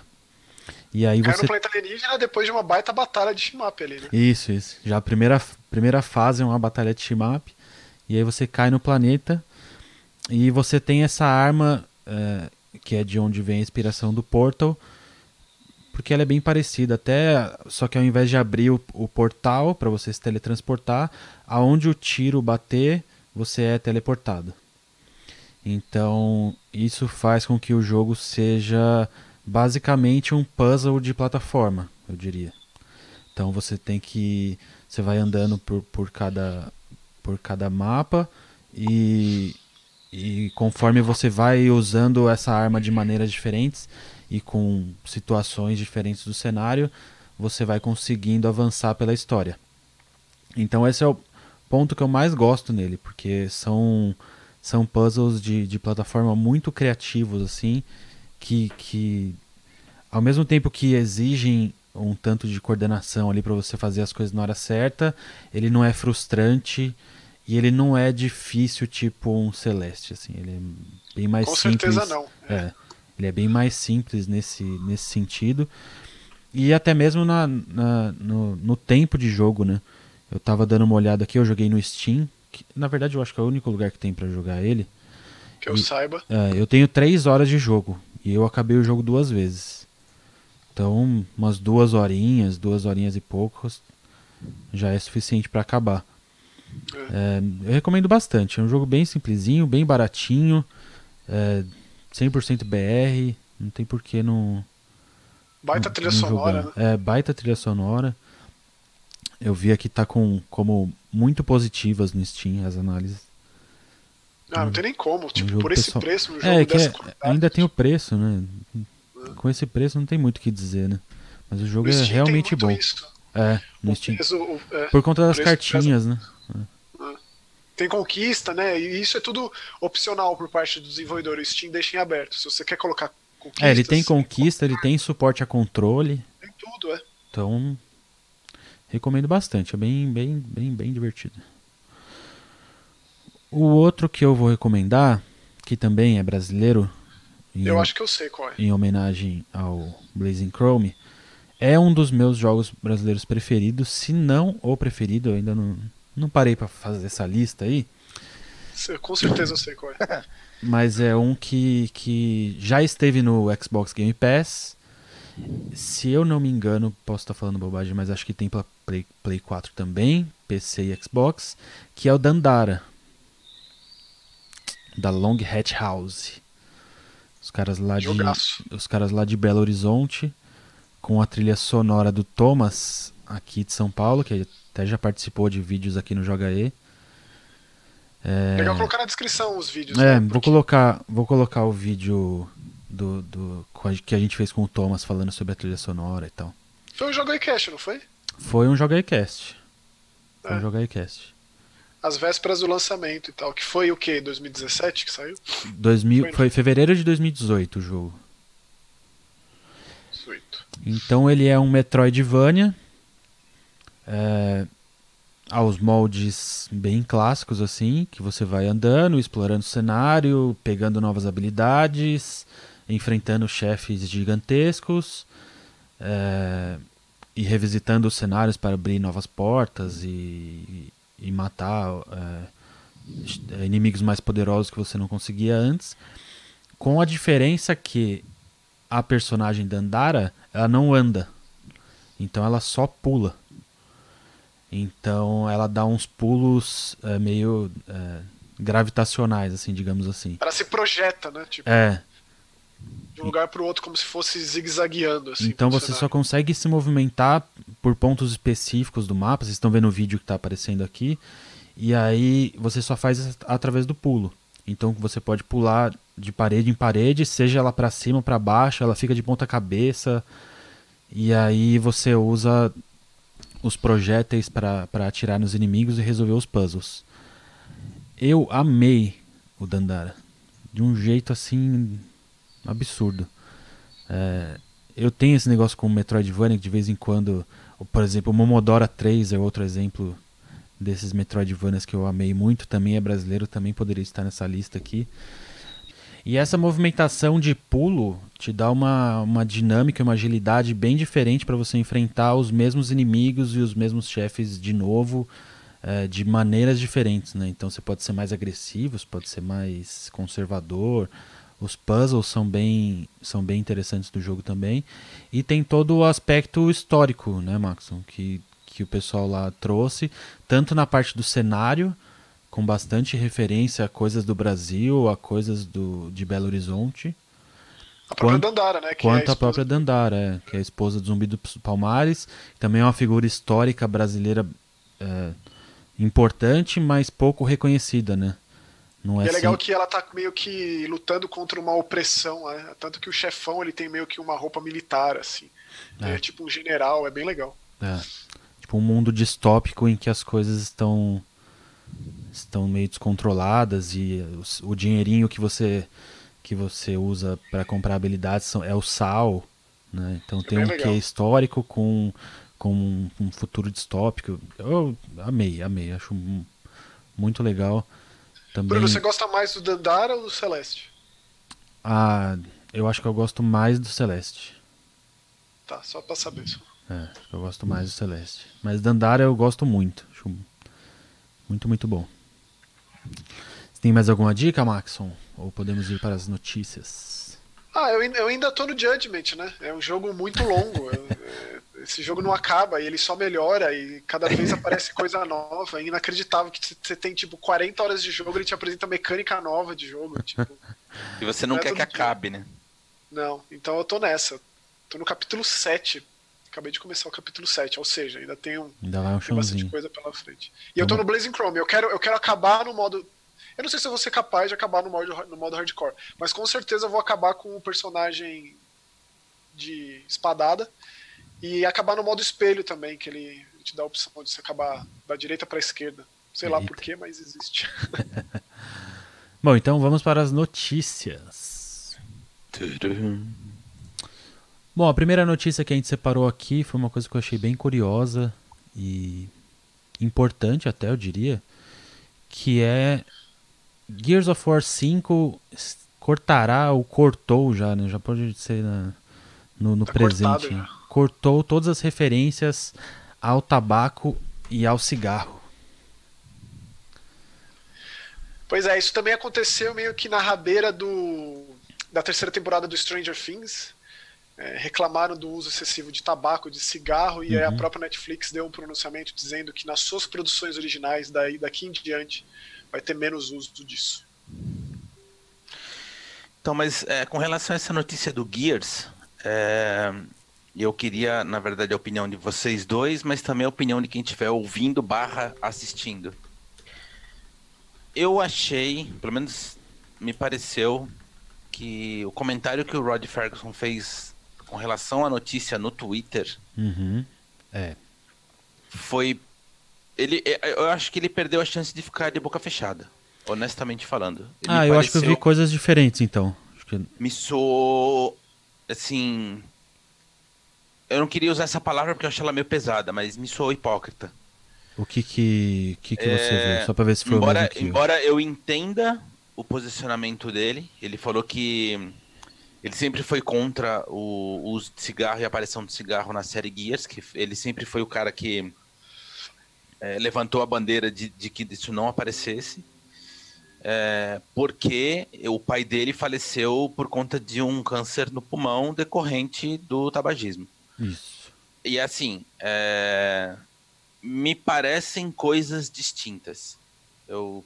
Speaker 1: E aí
Speaker 3: Cai
Speaker 1: você
Speaker 3: no planeta alienígena depois de uma baita batalha de shmup ali, né?
Speaker 1: Isso, isso. Já a primeira, primeira fase é uma batalha de shmup. E aí você cai no planeta e você tem essa arma é, que é de onde vem a inspiração do Portal, porque ela é bem parecida, até só que ao invés de abrir o, o portal para você se teletransportar, aonde o tiro bater, você é teleportado. Então, isso faz com que o jogo seja basicamente um puzzle de plataforma, eu diria. Então você tem que. Você vai andando por, por, cada, por cada mapa e, e conforme você vai usando essa arma de maneiras diferentes e com situações diferentes do cenário, você vai conseguindo avançar pela história. Então esse é o ponto que eu mais gosto nele, porque são são puzzles de, de plataforma muito criativos, assim, que, que ao mesmo tempo que exigem um tanto de coordenação ali para você fazer as coisas na hora certa, ele não é frustrante e ele não é difícil tipo um Celeste, assim, ele é bem mais
Speaker 3: Com
Speaker 1: simples.
Speaker 3: certeza não.
Speaker 1: É, ele é bem mais simples nesse, nesse sentido. E até mesmo na, na no, no tempo de jogo, né? Eu tava dando uma olhada aqui, eu joguei no Steam, que, na verdade eu acho que é o único lugar que tem para jogar ele.
Speaker 3: Que eu
Speaker 1: E-
Speaker 3: saiba.
Speaker 1: É, eu tenho três horas de jogo e eu acabei o jogo duas vezes. Então, umas duas horinhas, duas horinhas e poucos já é suficiente para acabar. É, eu recomendo bastante. É um jogo bem simplesinho, bem baratinho, é, 100% BR. Não tem por que não.
Speaker 3: Baita
Speaker 1: não-
Speaker 3: trilha
Speaker 1: não
Speaker 3: sonora, né?
Speaker 1: É, baita trilha sonora. Eu vi aqui tá com como muito positivas no Steam as análises.
Speaker 3: Ah, não tem nem como. Tipo,
Speaker 1: um
Speaker 3: por esse
Speaker 1: pessoal-
Speaker 3: preço, um jogo
Speaker 1: É, que é- ainda tem o preço, né? Com esse preço não tem muito o que dizer, né? Mas o jogo
Speaker 3: No
Speaker 1: é
Speaker 3: Steam
Speaker 1: realmente bom.
Speaker 3: isso.
Speaker 1: É, no
Speaker 3: O
Speaker 1: Steam.
Speaker 3: preço, o- é,
Speaker 1: Por conta das
Speaker 3: preço
Speaker 1: cartinhas, né?
Speaker 3: tem conquista, né? E isso é tudo opcional por parte do desenvolvedor. O Steam deixa em aberto. Se você quer colocar conquista.
Speaker 1: É, ele tem conquista, ele tem suporte a controle.
Speaker 3: Tem tudo, é.
Speaker 1: Então, recomendo bastante. É bem, bem, bem, bem divertido. O outro que eu vou recomendar, que também é brasileiro, em,
Speaker 3: Eu acho que eu sei qual é.
Speaker 1: em homenagem ao Blazing Chrome, é um dos meus jogos brasileiros preferidos, se não o preferido. Eu ainda não, não parei pra fazer essa lista aí.
Speaker 3: Com certeza eu sei qual é.
Speaker 1: Mas é um que, que já esteve no Xbox Game Pass. Se eu não me engano, posso estar falando bobagem, mas acho que tem para Play, Play 4 também, PC e Xbox, que é o Dandara. Da Long Hatch House. Os caras lá de
Speaker 3: Jogaço.
Speaker 1: os caras lá de Belo Horizonte com a trilha sonora do Thomas aqui de São Paulo, que até já participou de vídeos aqui no Joga E.
Speaker 3: Legal colocar na descrição os vídeos.
Speaker 1: É,
Speaker 3: né?
Speaker 1: vou
Speaker 3: Porque-
Speaker 1: colocar, vou colocar o vídeo do, do que a gente fez com o Thomas falando sobre a trilha sonora e tal.
Speaker 3: Foi um cash, não foi?
Speaker 1: Foi um Joga Cast. Foi
Speaker 3: É.
Speaker 1: um Joga Cast.
Speaker 3: As vésperas do lançamento e tal. Que foi o quê? 2017 que saiu?
Speaker 1: 2000,
Speaker 3: Foi, né?
Speaker 1: foi fevereiro de 2018 o jogo.
Speaker 3: Suito.
Speaker 1: Então ele é um Metroidvania é, aos moldes bem clássicos assim, que você vai andando, explorando o cenário, pegando novas habilidades, enfrentando chefes gigantescos é, e revisitando os cenários para abrir novas portas e, e matar é, inimigos mais poderosos que você não conseguia antes, com a diferença que a personagem Dandara, ela não anda. Então ela só pula. Então ela dá uns pulos é, meio gravitacionais, assim, digamos assim.
Speaker 3: Ela se projeta, né? Tipo,
Speaker 1: É,
Speaker 3: de um lugar pro outro como se fosse zigue-zagueando. Assim,
Speaker 1: então você só
Speaker 3: cenário.
Speaker 1: consegue se movimentar por pontos específicos do mapa. Vocês estão vendo o vídeo que está aparecendo aqui. E aí você só faz através do pulo. Então você pode pular de parede em parede, seja ela para cima ou para baixo, ela fica de ponta cabeça. E aí você usa os projéteis para atirar nos inimigos e resolver os puzzles. Eu amei o Dandara. De um jeito assim absurdo. É, eu tenho esse negócio com o Metroidvania que de vez em quando, por exemplo, o Momodora 3 é outro exemplo desses Metroidvanias que eu amei muito, também é brasileiro, também poderia estar nessa lista aqui. E essa movimentação de pulo te dá uma, uma dinâmica, uma agilidade bem diferente para você enfrentar os mesmos inimigos e os mesmos chefes de novo, é, de maneiras diferentes, né? Então você pode ser mais agressivo, pode ser mais conservador. Os puzzles são bem, são bem interessantes do jogo também. E tem todo o aspecto histórico, né, Maxon? Que, que o pessoal lá trouxe, tanto na parte do cenário, com bastante referência a coisas do Brasil, a coisas do, de Belo Horizonte.
Speaker 3: A própria quanto, Dandara, né?
Speaker 1: quanto é a, a própria Dandara, é, que é a esposa do Zumbi dos Palmares. Também é uma figura histórica brasileira é, importante, mas pouco reconhecida, né?
Speaker 3: Não é e é legal assim... que ela tá meio que lutando contra uma opressão, né? Tanto que o chefão ele tem meio que uma roupa militar, assim. É, é tipo um general, é bem legal.
Speaker 1: É. Tipo um mundo distópico em que as coisas estão estão meio descontroladas e o, o dinheirinho que você que você usa para comprar habilidades são, é o sal, né? Então é tem um quê histórico com com um, um, futuro distópico. Eu amei, amei, acho muito legal. Também...
Speaker 3: Bruno, você gosta mais do Dandara ou do Celeste?
Speaker 1: Ah, eu acho que eu gosto mais do Celeste.
Speaker 3: Tá, só pra saber. isso
Speaker 1: É, eu gosto mais do Celeste. Mas Dandara eu gosto muito. Acho muito, muito bom. Tem mais alguma dica, Maxon? Ou podemos ir para as notícias?
Speaker 3: Ah, eu, eu ainda tô no Judgment, né? É um jogo muito longo. esse jogo não acaba e ele só melhora e cada vez aparece coisa nova. É inacreditável que você tem, tipo, 40 horas de jogo, ele te apresenta mecânica nova de jogo. Tipo,
Speaker 2: e você não, não quer que acabe, né?
Speaker 3: Não, então eu tô nessa. Tô no capítulo 7 Acabei de começar o capítulo 7, ou seja, ainda tem, um,
Speaker 1: ainda vai um
Speaker 3: tem bastante coisa pela frente. E eu tô no Blazing Chrome, eu quero, eu quero acabar no modo. Eu não sei se eu vou ser capaz de acabar no modo, no modo hardcore, mas com certeza eu vou acabar com o personagem de espadada e acabar no modo espelho também, que ele te dá a opção de você acabar da direita para a esquerda. Sei Eita. lá porquê, mas existe.
Speaker 1: Bom, então vamos para as notícias. Bom, a primeira notícia que a gente separou aqui foi uma coisa que eu achei bem curiosa e importante até, eu diria, que é Gears of War 5 cortará ou cortou já, né? Já pode ser na, no, no tá presente. Cortado, cortou todas as referências ao tabaco e ao cigarro.
Speaker 3: Pois é, isso também aconteceu meio que na rabeira do da terceira temporada do Stranger Things, é, reclamaram do uso excessivo de tabaco, de cigarro, e uhum. a própria Netflix deu um pronunciamento dizendo que nas suas produções originais, daí, daqui em diante, vai ter menos uso disso.
Speaker 2: Então, mas é, com relação a essa notícia do Gears, é, eu queria, na verdade, a opinião de vocês dois, mas também a opinião de quem estiver ouvindo barra assistindo. Eu achei, pelo menos me pareceu, que o comentário que o Rod Ferguson fez com relação à notícia no Twitter.
Speaker 1: Uhum. É.
Speaker 2: Foi. Ele, é, eu acho que ele perdeu a chance de ficar de boca fechada, honestamente falando.
Speaker 1: Ele ah, eu pareceu... acho que eu vi coisas diferentes então. Que...
Speaker 2: Me soou. Assim. Eu não queria usar essa palavra porque eu acho ela meio pesada, mas me soou hipócrita.
Speaker 1: O que que, que, que é... você viu? Só pra ver se foi
Speaker 2: embora,
Speaker 1: o
Speaker 2: Embora eu entenda o posicionamento dele, ele falou que ele sempre foi contra o uso de cigarro e a aparição de cigarro na série Gears, que ele sempre foi o cara que é, levantou a bandeira de, de, que isso não aparecesse, é, porque o pai dele faleceu por conta de um câncer no pulmão decorrente do tabagismo.
Speaker 1: Isso.
Speaker 2: E assim, é, me parecem coisas distintas. Eu,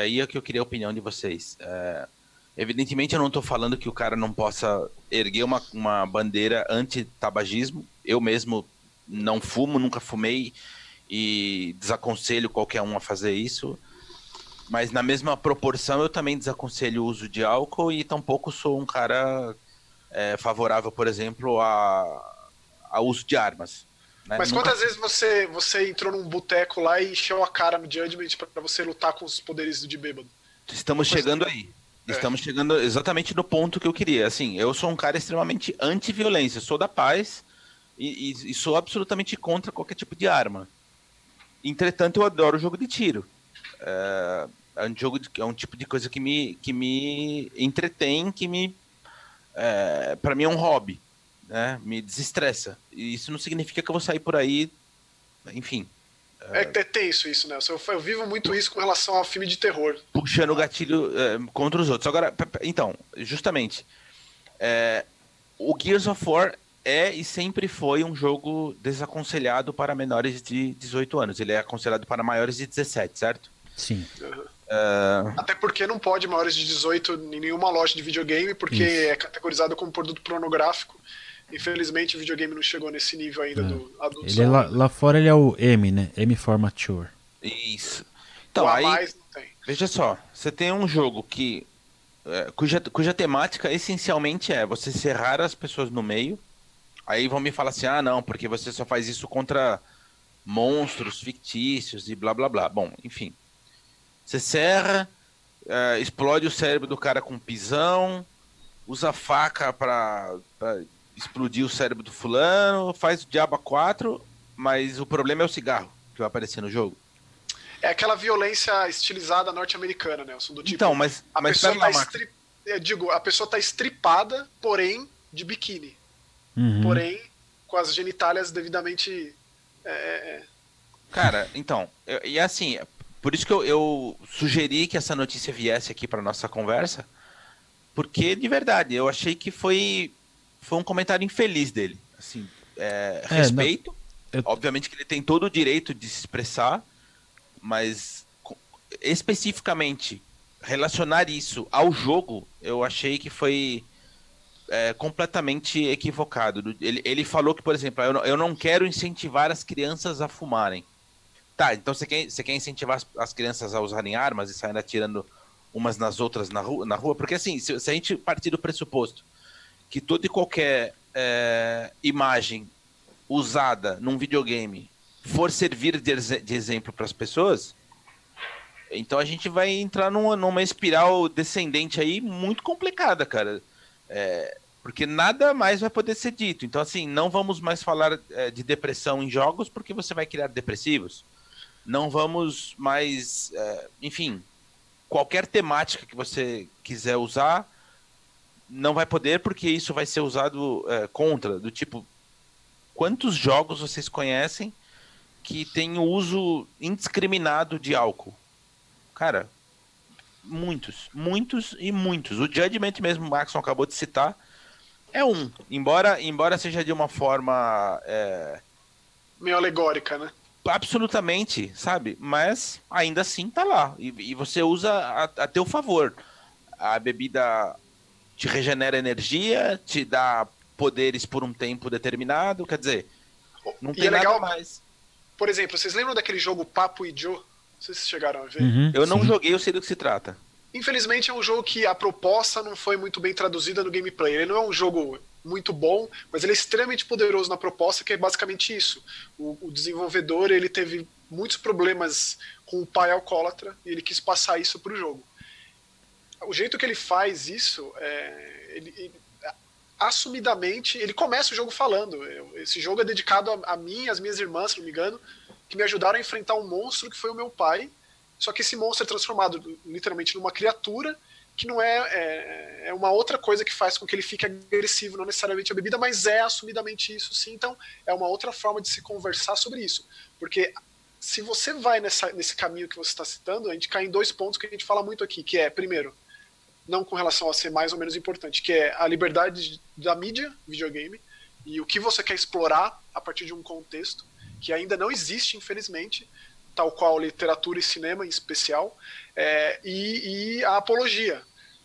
Speaker 2: aí é que eu queria a opinião de vocês. É, Evidentemente, eu não estou falando que o cara não possa erguer uma, uma bandeira anti-tabagismo. Eu mesmo não fumo, nunca fumei e desaconselho qualquer um a fazer isso. Mas na mesma proporção, eu também desaconselho o uso de álcool e tampouco sou um cara é, favorável, por exemplo, a, a uso de armas.
Speaker 3: Né? Mas Nunca... quantas vezes você, você entrou num boteco lá e encheu a cara no Judgment para você lutar com os poderes de bêbado?
Speaker 2: Estamos chegando aí. É. Estamos chegando exatamente no ponto que eu queria. Assim, eu sou um cara extremamente anti-violência, sou da paz e, e, e, sou absolutamente contra qualquer tipo de arma. Entretanto, eu adoro o jogo de tiro. É, É um jogo de, é um tipo de coisa que me, que me entretém, que me. É, para mim é um hobby, né? Me desestressa. E isso não significa que eu vou sair por aí, enfim.
Speaker 3: É, é tenso isso, né? Eu, eu, vivo muito isso com relação ao filme de terror.
Speaker 2: Puxando o gatilho é, contra os outros. Agora, então, justamente, é, o Gears of War é e sempre foi um jogo desaconselhado para menores de 18 anos. Ele é aconselhado para maiores de 17, certo?
Speaker 1: Sim.
Speaker 3: Uhum. Uh... Até porque não pode maiores de 18 em nenhuma loja de videogame, porque Isso. é categorizado como produto pornográfico. Infelizmente o videogame não chegou nesse nível ainda é. do adulto.
Speaker 1: Ele é lá, lá, fora ele é o M, né? M for mature.
Speaker 2: Isso. Então, aí, veja só, você tem um jogo que é, cuja, cuja temática essencialmente é você serrar as pessoas no meio. Aí vão me falar assim: "Ah, não, porque você só faz isso contra monstros fictícios e blá blá blá". Bom, enfim. Você serra, é, explode o cérebro do cara com pisão, usa faca para explodir o cérebro do fulano, faz o Diaba 4, mas o problema é o cigarro que vai aparecer no jogo.
Speaker 3: É aquela violência estilizada norte-americana, Nelson, do tipo.
Speaker 2: Então, mas.
Speaker 3: A
Speaker 2: mas
Speaker 3: pessoa tá estri... Eu digo, a pessoa tá estripada, porém, de biquíni. Uhum. Porém, com as genitálias devidamente. É... é, é.
Speaker 2: Cara, então, eu, e assim, por isso que eu, eu sugeri que essa notícia viesse aqui para nossa conversa, porque de verdade eu achei que foi foi um comentário infeliz dele. Assim, é, é, respeito, não, eu... obviamente que ele tem todo o direito de se expressar, mas especificamente relacionar isso ao jogo, eu achei que foi é, completamente equivocado. Ele, ele falou que, por exemplo, eu não, eu não quero incentivar as crianças a fumarem. Tá, então você quer, você quer incentivar as, as crianças a usarem armas e saírem atirando umas nas outras na rua? Na rua? Porque assim, se, se a gente partir do pressuposto que toda e qualquer é, imagem usada num videogame for servir de, de exemplo para as pessoas, então a gente vai entrar numa, numa espiral descendente aí muito complicada, cara. É, porque nada mais vai poder ser dito. Então, assim, não vamos mais falar é, de depressão em jogos porque você vai criar depressivos não vamos mais, é, enfim, qualquer temática que você quiser usar não vai poder porque isso vai ser usado é, contra, do tipo, quantos jogos vocês conhecem que tem o uso indiscriminado de álcool? Cara, muitos, muitos e muitos. O Judgment mesmo, o Maxon acabou de citar, é um. Embora, embora seja de uma forma. É...
Speaker 3: Meio alegórica, né?
Speaker 2: absolutamente, sabe? Mas ainda assim tá lá. E, e você usa a, a teu favor. A bebida te regenera energia, te dá poderes por um tempo determinado, quer dizer, não tem é legal, nada mais.
Speaker 3: Por exemplo, vocês lembram daquele jogo Papo e Joe? Vocês chegaram a ver?
Speaker 2: Uhum, eu não sim. joguei, eu sei do que se trata.
Speaker 3: Infelizmente é um jogo que a proposta não foi muito bem traduzida no gameplay. Ele não é um jogo muito bom, mas ele é extremamente poderoso na proposta, que é basicamente isso. O, o desenvolvedor ele teve muitos problemas com o pai alcoólatra e ele quis passar isso para o jogo. O jeito que ele faz isso, é, ele, ele, assumidamente, ele começa o jogo falando. Esse jogo é dedicado a, a mim e às minhas irmãs, se não me engano, que me ajudaram a enfrentar um monstro que foi o meu pai. Só que esse monstro é transformado literalmente numa criatura que não é, é, é, uma outra coisa que faz com que ele fique agressivo, não necessariamente a bebida, mas é assumidamente isso sim. Então, é uma outra forma de se conversar sobre isso. Porque se você vai nessa, nesse caminho que você está citando, a gente cai em dois pontos que a gente fala muito aqui, que é, primeiro, não com relação a ser mais ou menos importante, que é a liberdade da mídia, videogame, e o que você quer explorar a partir de um contexto que ainda não existe, infelizmente, tal qual literatura e cinema em especial, é, e, e, a apologia,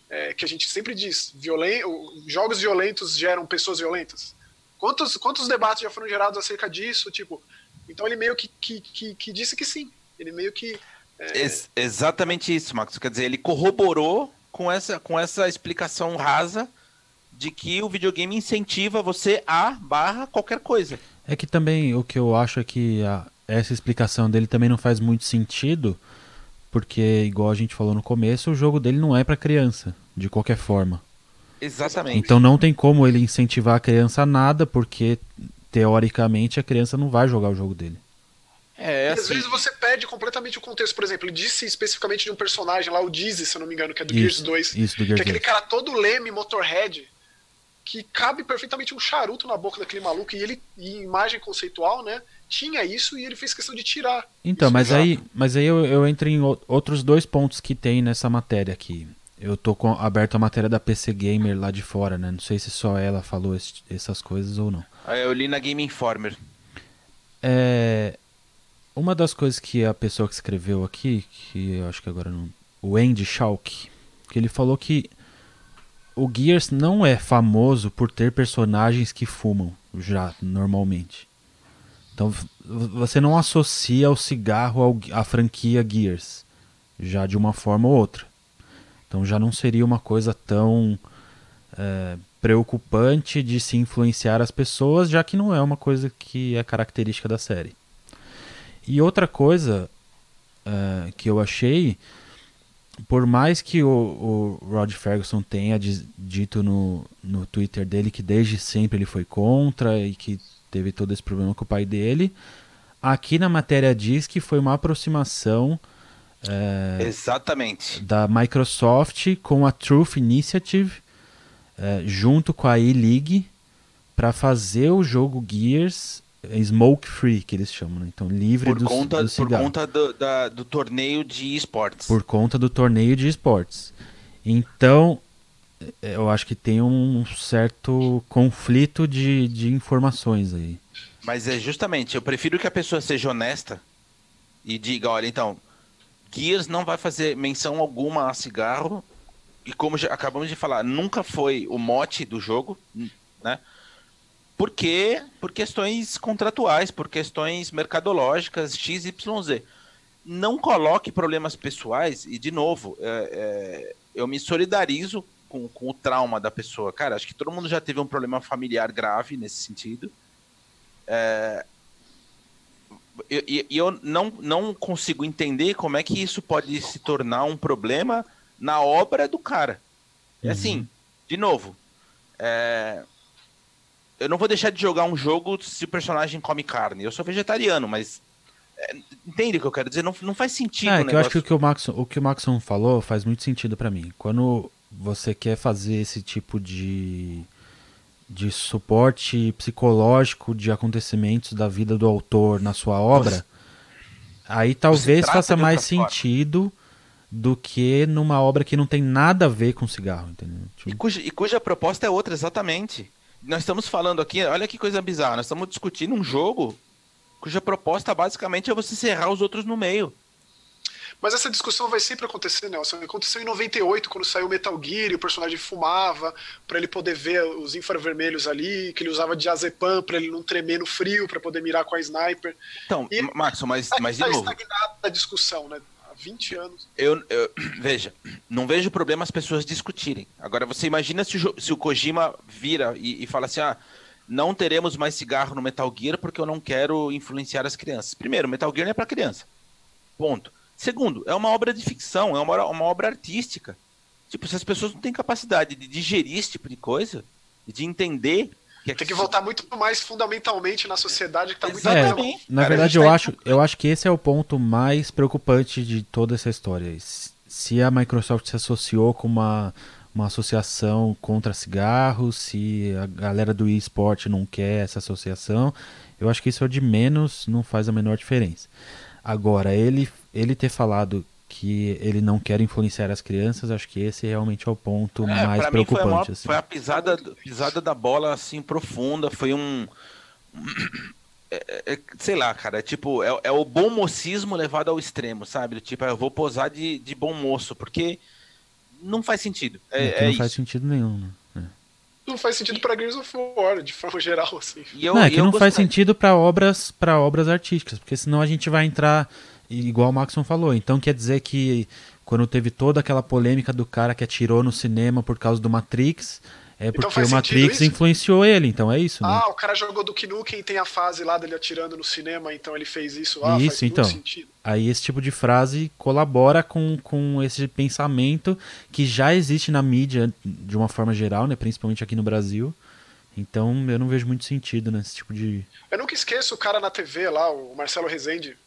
Speaker 3: é, que a gente sempre diz, violen jogos violentos geram pessoas violentas. Quantos, quantos debates já foram gerados acerca disso? Tipo, então ele meio que, que, que, que disse que sim. Ele meio que.
Speaker 2: É... Ex exatamente isso, Marcos. Quer dizer, ele corroborou com essa, com essa explicação rasa de que o videogame incentiva você a barra qualquer coisa.
Speaker 1: É que também o que eu acho é que a, essa explicação dele também não faz muito sentido, porque, igual a gente falou no começo, o jogo dele não é para criança, de qualquer forma.
Speaker 2: Exatamente.
Speaker 1: Então não tem como ele incentivar a criança a nada, porque teoricamente a criança não vai jogar o jogo dele.
Speaker 3: É, e às assim... vezes você perde completamente o contexto. Por exemplo, ele disse especificamente de um personagem lá, o Dizzy, se eu não me engano, que é do isso, Gears 2.
Speaker 1: Isso, do
Speaker 3: Gears que é aquele cara todo leme, Motorhead, que cabe perfeitamente um charuto na boca daquele maluco. E ele, em imagem conceitual, né? Tinha isso e ele fez questão de tirar.
Speaker 1: Então, mas aí, mas aí eu, eu entro em outros dois pontos que tem nessa matéria aqui. Eu tô com, aberto a matéria da PC Gamer lá de fora, né? Não sei se só ela falou esse, essas coisas ou não.
Speaker 2: Ah, eu li na Game Informer.
Speaker 1: É, uma das coisas que a pessoa que escreveu aqui, que eu acho que agora não. O Andy Schalk, que ele falou que o Gears não é famoso por ter personagens que fumam já normalmente. Então você não associa o cigarro ao, à franquia Gears já de uma forma ou outra. Então já não seria uma coisa tão é, preocupante de se influenciar as pessoas, já que não é uma coisa que é característica da série. E outra coisa é, que eu achei, por mais que o, o Rod Ferguson tenha dito no, no Twitter dele que desde sempre ele foi contra e que teve todo esse problema com o pai dele, aqui na matéria diz que foi uma aproximação
Speaker 2: é, Exatamente.
Speaker 1: Da Microsoft com a Truth Initiative, é, junto com a E-League, para fazer o jogo Gears smoke free, que eles chamam, né? Então, livre
Speaker 2: por
Speaker 1: do,
Speaker 2: conta,
Speaker 1: do
Speaker 2: Por conta do, da, do torneio de esportes.
Speaker 1: Por conta do torneio de esportes. Então, é, eu acho que tem um certo conflito de, de informações aí.
Speaker 2: Mas é justamente, eu prefiro que a pessoa seja honesta e diga, olha, então, Gears não vai fazer menção alguma a cigarro. E como já acabamos de falar, nunca foi o mote do jogo, né? Porque por questões contratuais, por questões mercadológicas, XYZ. Não coloque problemas pessoais, e de novo, é, é, eu me solidarizo com, com o trauma da pessoa. Cara, acho que todo mundo já teve um problema familiar grave nesse sentido. É, e eu, eu, não, não consigo entender como é que isso pode se tornar um problema na obra do cara. É uhum. assim, de novo, é... eu não vou deixar de jogar um jogo se o personagem come carne. Eu sou vegetariano, mas é, entende o que eu quero dizer? Não, não faz sentido.
Speaker 1: É, que eu acho que o que o Maxon, o que o Maxon falou faz muito sentido para mim. Quando você quer fazer esse tipo de de suporte psicológico de acontecimentos da vida do autor na sua obra, aí talvez faça mais sentido forma. do que numa obra que não tem nada a ver com cigarro, entendeu?
Speaker 2: Tipo... E, cuja, e cuja proposta é outra, exatamente. Nós estamos falando aqui, olha que coisa bizarra, nós estamos discutindo um jogo cuja proposta basicamente é você serrar os outros no meio.
Speaker 3: Mas essa discussão vai sempre acontecer, Nelson. Aconteceu em 98, quando saiu Metal Gear e o personagem fumava, para ele poder ver os infravermelhos ali, que ele usava diazepam para ele não tremer no frio, para poder mirar com a sniper.
Speaker 2: Então, e, Max, mas, mas de tá novo...
Speaker 3: estagnada a discussão, né? Há 20 anos.
Speaker 2: Eu, eu, veja, não vejo problema as pessoas discutirem. Agora, você imagina se o, se o Kojima vira e, e fala assim, ah, não teremos mais cigarro no Metal Gear porque eu não quero influenciar as crianças. Primeiro, Metal Gear não é para criança. Ponto. Segundo, é uma obra de ficção, é uma, uma obra artística. Tipo, se as pessoas não têm capacidade de digerir esse tipo de coisa, de entender
Speaker 3: que tem que voltar muito mais fundamentalmente na sociedade que está muito
Speaker 1: é, Na Cara, verdade, eu tá acho, eu acho que esse é o ponto mais preocupante de toda essa história. Se a Microsoft se associou com uma, uma associação contra cigarros, se a galera do eSport não quer essa associação, eu acho que isso é o de menos, não faz a menor diferença. Agora, ele, ele ter falado que ele não quer influenciar as crianças, acho que esse realmente é o ponto é, mais preocupante. Foi, maior,
Speaker 2: assim. foi, a pisada, pisada da bola assim profunda, foi um. É, é, é, sei lá, cara, é tipo, é, é, o bom mocismo levado ao extremo, sabe? Tipo, eu vou posar de, de bom moço, porque não faz sentido. É,
Speaker 1: não
Speaker 2: isso.
Speaker 1: faz sentido nenhum. Né?
Speaker 3: não faz sentido para Gears of War, de forma geral, assim.
Speaker 1: Eu, não, é que não faz sentido para obras para obras artísticas, porque senão a gente vai entrar igual o Maxon falou. Então quer dizer que quando teve toda aquela polêmica do cara que atirou no cinema por causa do Matrix, é então porque então o Matrix influenciou ele, então é isso, né?
Speaker 3: Ah, o cara jogou do Nukem e tem a fase lá dele atirando no cinema, então ele fez isso. Ah,
Speaker 1: isso, então. Aí esse tipo de frase colabora com, com esse pensamento que já existe na mídia de uma forma geral, né? Principalmente aqui no Brasil. Então eu não vejo muito sentido nesse tipo de.
Speaker 3: Eu nunca esqueço o cara na TV lá, o Marcelo Rezende,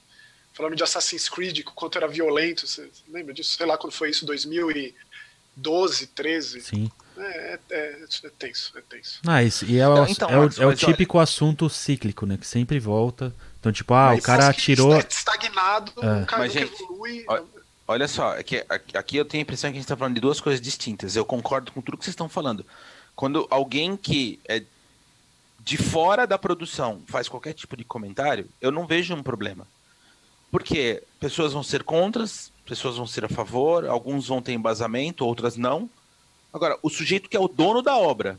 Speaker 3: falando de Assassin's Creed, o quanto era violento. Você lembra disso? Sei lá quando foi isso, 2012, 13.
Speaker 1: Sim.
Speaker 3: É, é, é, é tenso, é tenso.
Speaker 1: Ah, isso, e é, o, então, é, o, é o típico olha... assunto cíclico, né? Que sempre volta. Então, tipo, ah, mas o cara atirou.
Speaker 3: Estagnado, é. um cara mas, gente, evolui.
Speaker 2: Olha, olha só, aqui, aqui eu tenho a impressão que a gente está falando de duas coisas distintas. Eu concordo com tudo que vocês estão falando. Quando alguém que é de fora da produção faz qualquer tipo de comentário, eu não vejo um problema. Porque pessoas vão ser contra, pessoas vão ser a favor, alguns vão ter embasamento, outras não. Agora, o sujeito que é o dono da obra.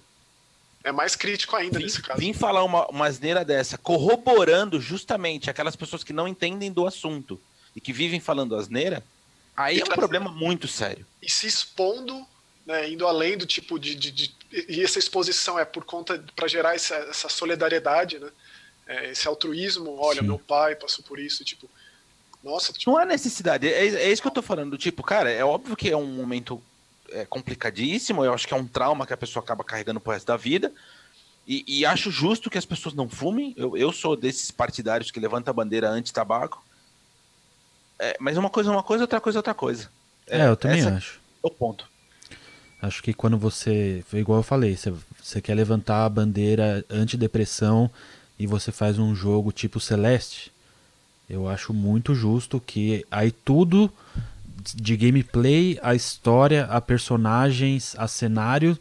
Speaker 3: É mais crítico ainda
Speaker 2: vim,
Speaker 3: nesse caso.
Speaker 2: Vim falar uma, uma asneira dessa, corroborando justamente aquelas pessoas que não entendem do assunto e que vivem falando asneira, aí e é um problema muito sério.
Speaker 3: E se expondo, né, indo além do tipo de, de, de, E essa exposição é por conta. para gerar essa, essa solidariedade, né? É, esse altruísmo, olha, Sim. meu pai passou por isso, tipo. Nossa, tipo...
Speaker 2: Não há necessidade. É, é isso que eu tô falando. Tipo, cara, é óbvio que é um momento é complicadíssimo, eu acho que é um trauma que a pessoa acaba carregando pro resto da vida. E, e acho justo que as pessoas não fumem. Eu, eu sou desses partidários que levanta a bandeira anti-tabaco. É, mas uma coisa é uma coisa, outra coisa é outra coisa.
Speaker 1: É, é eu também acho.
Speaker 2: É o ponto.
Speaker 1: Acho que quando você. Igual eu falei, você, você quer levantar a bandeira antidepressão e você faz um jogo tipo Celeste, eu acho muito justo que aí tudo de gameplay, a história, a personagens, a cenário,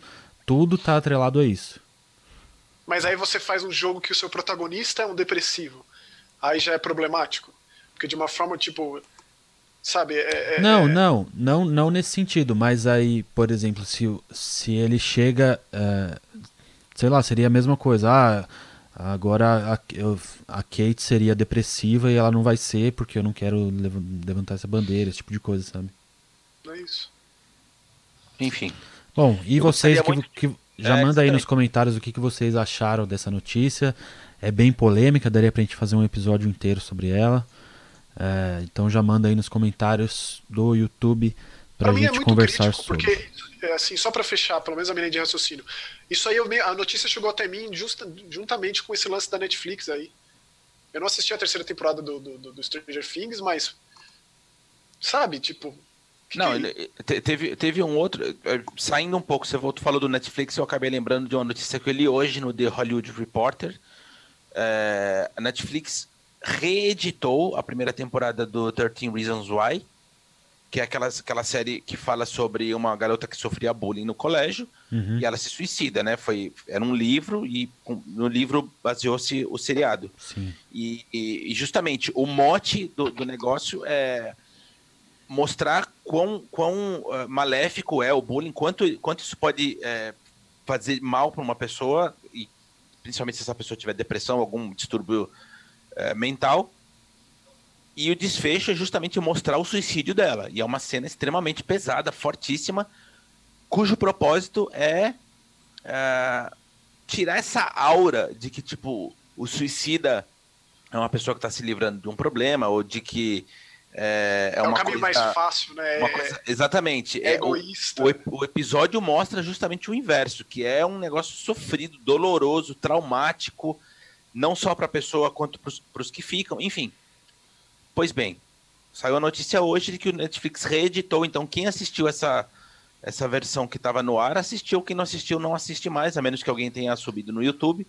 Speaker 1: tudo tá atrelado a isso.
Speaker 3: Mas aí você faz um jogo que o seu protagonista é um depressivo. Aí já é problemático. Porque de uma forma, tipo. Sabe? É,
Speaker 1: é, não, é... não, não, não nesse sentido. Mas aí, por exemplo, se, se ele chega. Uh, sei lá, seria a mesma coisa. Ah, Agora a, eu, a Kate seria depressiva e ela não vai ser porque eu não quero levantar essa bandeira, esse tipo de coisa, sabe?
Speaker 3: É isso.
Speaker 2: Enfim.
Speaker 1: Bom, e eu vocês que, muito... que, já é, manda aí nos comentários o que, que vocês acharam dessa notícia. É bem polêmica, daria pra gente fazer um episódio inteiro sobre ela. É, então já manda aí nos comentários do YouTube pra, pra gente é conversar sobre.
Speaker 3: Porque é, assim, só para fechar, pelo menos a minha linha de raciocínio. Isso aí, eu, a notícia chegou até mim justa, juntamente com esse lance da Netflix aí. Eu não assisti a terceira temporada do, do, do Stranger Things, mas. Sabe, tipo.
Speaker 2: não, que... teve, teve um outro. É, saindo um pouco, você voltou, falou do Netflix, eu acabei lembrando de uma notícia que eu li hoje no The Hollywood Reporter. É, a Netflix reeditou a primeira temporada do 13 Reasons Why que é aquela, aquela série que fala sobre uma garota que sofria bullying no colégio uhum. e ela se suicida, né? Foi, era um livro e no livro baseou-se o seriado. E, e, e, justamente o mote do, do, negócio é mostrar quão, quão uh, maléfico é o bullying, quanto, quanto isso pode é, fazer mal para uma pessoa, e principalmente se essa pessoa tiver depressão, algum distúrbio uh, mental, e o desfecho é justamente mostrar o suicídio dela. E é uma cena extremamente pesada, fortíssima, cujo propósito é, é tirar essa aura de que, tipo, o suicida é uma pessoa que está se livrando de um problema, ou de que é, é, é um caminho
Speaker 3: coisa, mais fácil, né?
Speaker 2: Coisa, exatamente. É,
Speaker 3: egoísta.
Speaker 2: O, o, o, episódio mostra justamente o inverso, que é um negócio sofrido, doloroso, traumático, não só para a pessoa quanto para os que ficam, enfim. Pois bem, saiu a notícia hoje de que o Netflix reeditou, então quem assistiu essa, essa versão que estava no ar assistiu, quem não assistiu não assiste mais, a menos que alguém tenha subido no YouTube.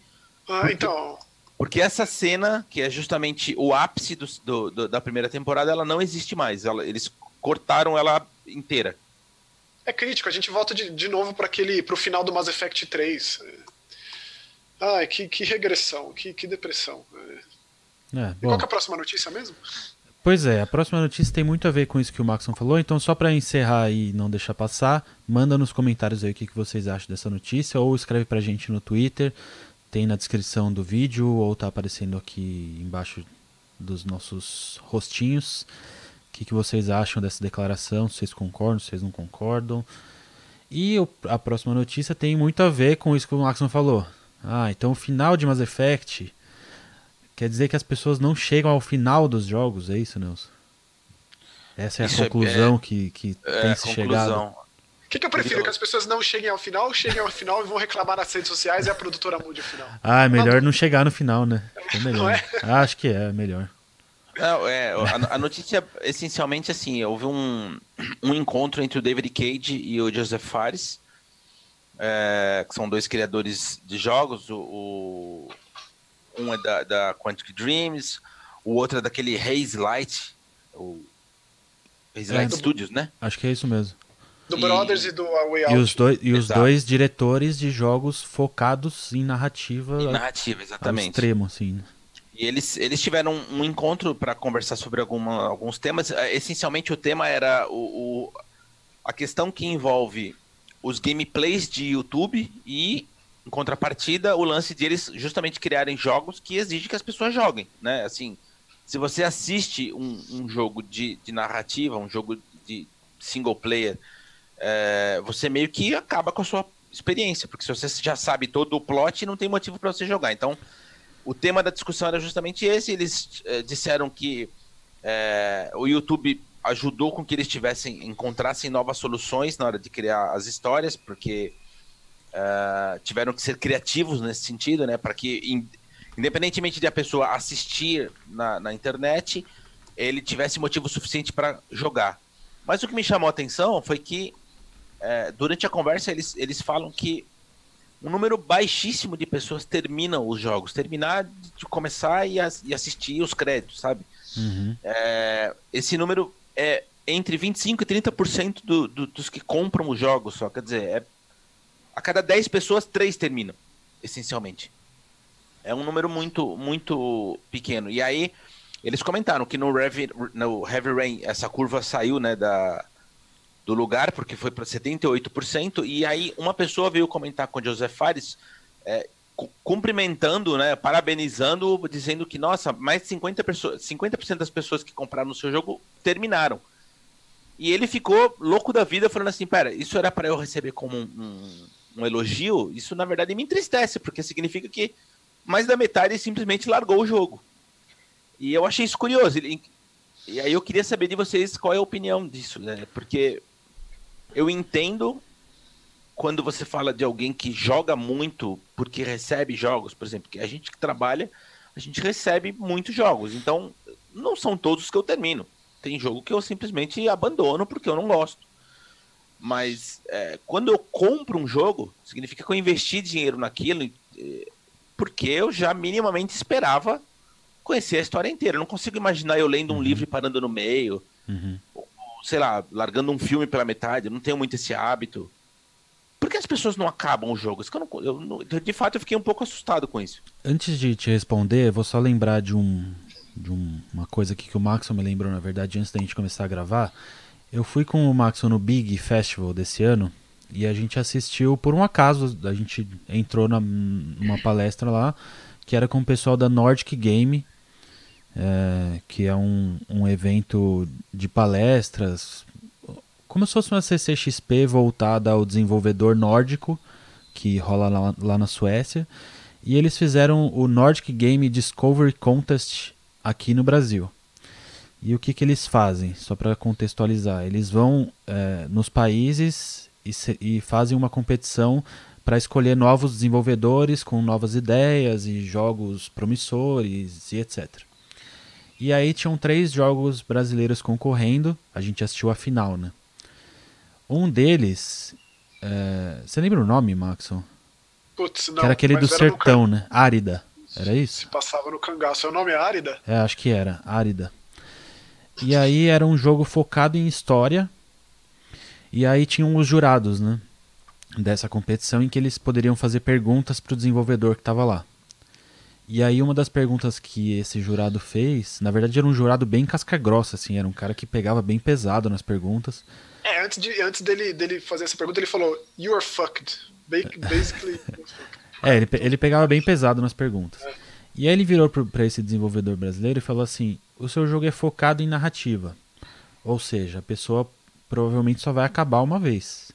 Speaker 3: Ah, porque, então.
Speaker 2: Porque essa cena, que é justamente o ápice do, do, do, da primeira temporada, ela não existe mais. Ela, eles cortaram ela inteira.
Speaker 3: É crítico, a gente volta de, de novo para aquele pro final do Mass Effect 3. Ai, que, que regressão, que, que depressão. É, e qual é a próxima notícia mesmo?
Speaker 1: Pois é, a próxima notícia tem muito a ver com isso que o Maxon falou, então só para encerrar e não deixar passar, manda nos comentários aí o que, que vocês acham dessa notícia ou escreve pra gente no Twitter, tem na descrição do vídeo ou tá aparecendo aqui embaixo dos nossos rostinhos. O que, que vocês acham dessa declaração? Se vocês concordam, se vocês não concordam? E a próxima notícia tem muito a ver com isso que o Maxon falou. Ah, então o final de Mass Effect Quer dizer que as pessoas não chegam ao final dos jogos, é isso, Nelson? Essa é a isso é conclusão é, que, que é, tem se chegado.
Speaker 3: O que, que, eu prefiro? Que as pessoas não cheguem ao final, cheguem ao final e vão reclamar nas redes sociais e a produtora mude o final.
Speaker 1: Ah, é melhor não chegar no final, né? É melhor. É? Ah, acho que é, é melhor.
Speaker 2: Não, é, a, a, notícia, essencialmente, assim, houve um, um encontro entre o David Cage e o Joseph Fares, é, que são dois criadores de jogos. O um é da, da, Quantic Dreams, o outro é daquele Haze Light, o Haze Light é, Studios, né?
Speaker 1: Acho que é isso mesmo.
Speaker 3: Do e... Brothers e do Way
Speaker 1: Out. E os, dois, e os dois diretores de jogos focados em narrativa.
Speaker 2: Em narrativa, exatamente.
Speaker 1: extremo, assim.
Speaker 2: E eles, eles tiveram um, um encontro para conversar sobre alguma, alguns temas. É, essencialmente, o tema era o, o, a questão que envolve os gameplays de YouTube e, em contrapartida, o lance de eles justamente criarem jogos que exigem que as pessoas joguem, né? Assim, se você assiste um, um jogo de, de narrativa, um jogo de single player, é, você meio que acaba com a sua experiência, porque se você já sabe todo o plot, não tem motivo para você jogar. Então, o tema da discussão era justamente esse. Eles é, disseram que é, o YouTube ajudou com que eles tivessem encontrassem novas soluções na hora de criar as histórias, porque é, tiveram que ser criativos nesse sentido, né? Para que, in, independentemente de a pessoa assistir na, na internet, ele tivesse motivo suficiente para jogar. Mas o que me chamou a atenção foi que é, durante a conversa eles, eles falam que um número baixíssimo de pessoas terminam os jogos, terminar de começar e, as, e assistir os créditos, sabe? Uhum. É, esse número é entre 25% e 30% do, do, dos que compram os jogos só. Quer dizer, é, a cada 10 pessoas, 3 terminam, essencialmente. É um número muito, muito pequeno. E aí, eles comentaram que no Heavy, no Heavy Rain essa curva saiu né, da, do lugar, porque foi para 78%, e aí uma pessoa veio comentar com o José Fares, é, cumprimentando, né, parabenizando, dizendo que, nossa, mais de 50%, pessoas, 50 das pessoas que compraram o seu jogo terminaram. E ele ficou louco da vida, falando assim, pera, isso era para eu receber como um, um, um, elogio? Isso, na verdade, me entristece, porque significa que mais da metade simplesmente largou o jogo. E eu achei isso curioso. E aí eu queria saber de vocês qual é a opinião disso, né? Porque eu entendo quando você fala de alguém que joga muito porque recebe jogos, por exemplo, que a gente que trabalha, a gente recebe muitos jogos. Então, não são todos que eu termino. Tem jogo que eu simplesmente abandono porque eu não gosto. Mas é, quando eu compro um jogo, significa que eu investi dinheiro naquilo porque eu já minimamente esperava conhecer a história inteira. Eu não consigo imaginar eu lendo um uhum. livro e parando no meio. Uhum sei lá, largando um filme pela metade, eu não tenho muito esse hábito. Por que as pessoas não acabam o jogo? Eu não, eu, de fato, eu fiquei um pouco assustado com isso.
Speaker 1: Antes de te responder, vou só lembrar de, um, de um, uma coisa aqui que o Maxon me lembrou, na verdade, antes da gente começar a gravar. Eu fui com o Maxon no Big Festival desse ano e a gente assistiu, por um acaso, a gente entrou na, numa palestra lá que era com o pessoal da Nordic Game, é, que é um, um evento de palestras, como se fosse uma CCXP voltada ao desenvolvedor nórdico, que rola lá, lá na Suécia. E eles fizeram o Nordic Game Discovery Contest aqui no Brasil. E o que, que eles fazem? Só para contextualizar, eles vão é, nos países e, se, e, fazem uma competição para escolher novos desenvolvedores com novas ideias e jogos promissores e etc. E aí tinham três jogos brasileiros concorrendo. A gente assistiu a final, né? Um deles. É... Você lembra o nome, Maxon?
Speaker 3: Putz, não.
Speaker 1: Que era aquele do era sertão, né? Árida. Era isso?
Speaker 3: Se passava no cangaço. É o nome é Árida?
Speaker 1: É, acho que era. Árida. E aí era um jogo focado em história. E aí tinham os jurados, né? Dessa competição em que eles poderiam fazer perguntas pro desenvolvedor que estava lá. E aí uma das perguntas que esse jurado fez, na verdade era um jurado bem casca grossa, assim, era um cara que pegava bem pesado nas perguntas.
Speaker 3: É, antes, de, antes dele, dele fazer essa pergunta, ele falou, you are fucked. Basically.
Speaker 1: é, ele, ele pegava bem pesado nas perguntas. E aí ele virou para esse desenvolvedor brasileiro e falou assim, o seu jogo é focado em narrativa. Ou seja, a pessoa provavelmente só vai acabar uma vez.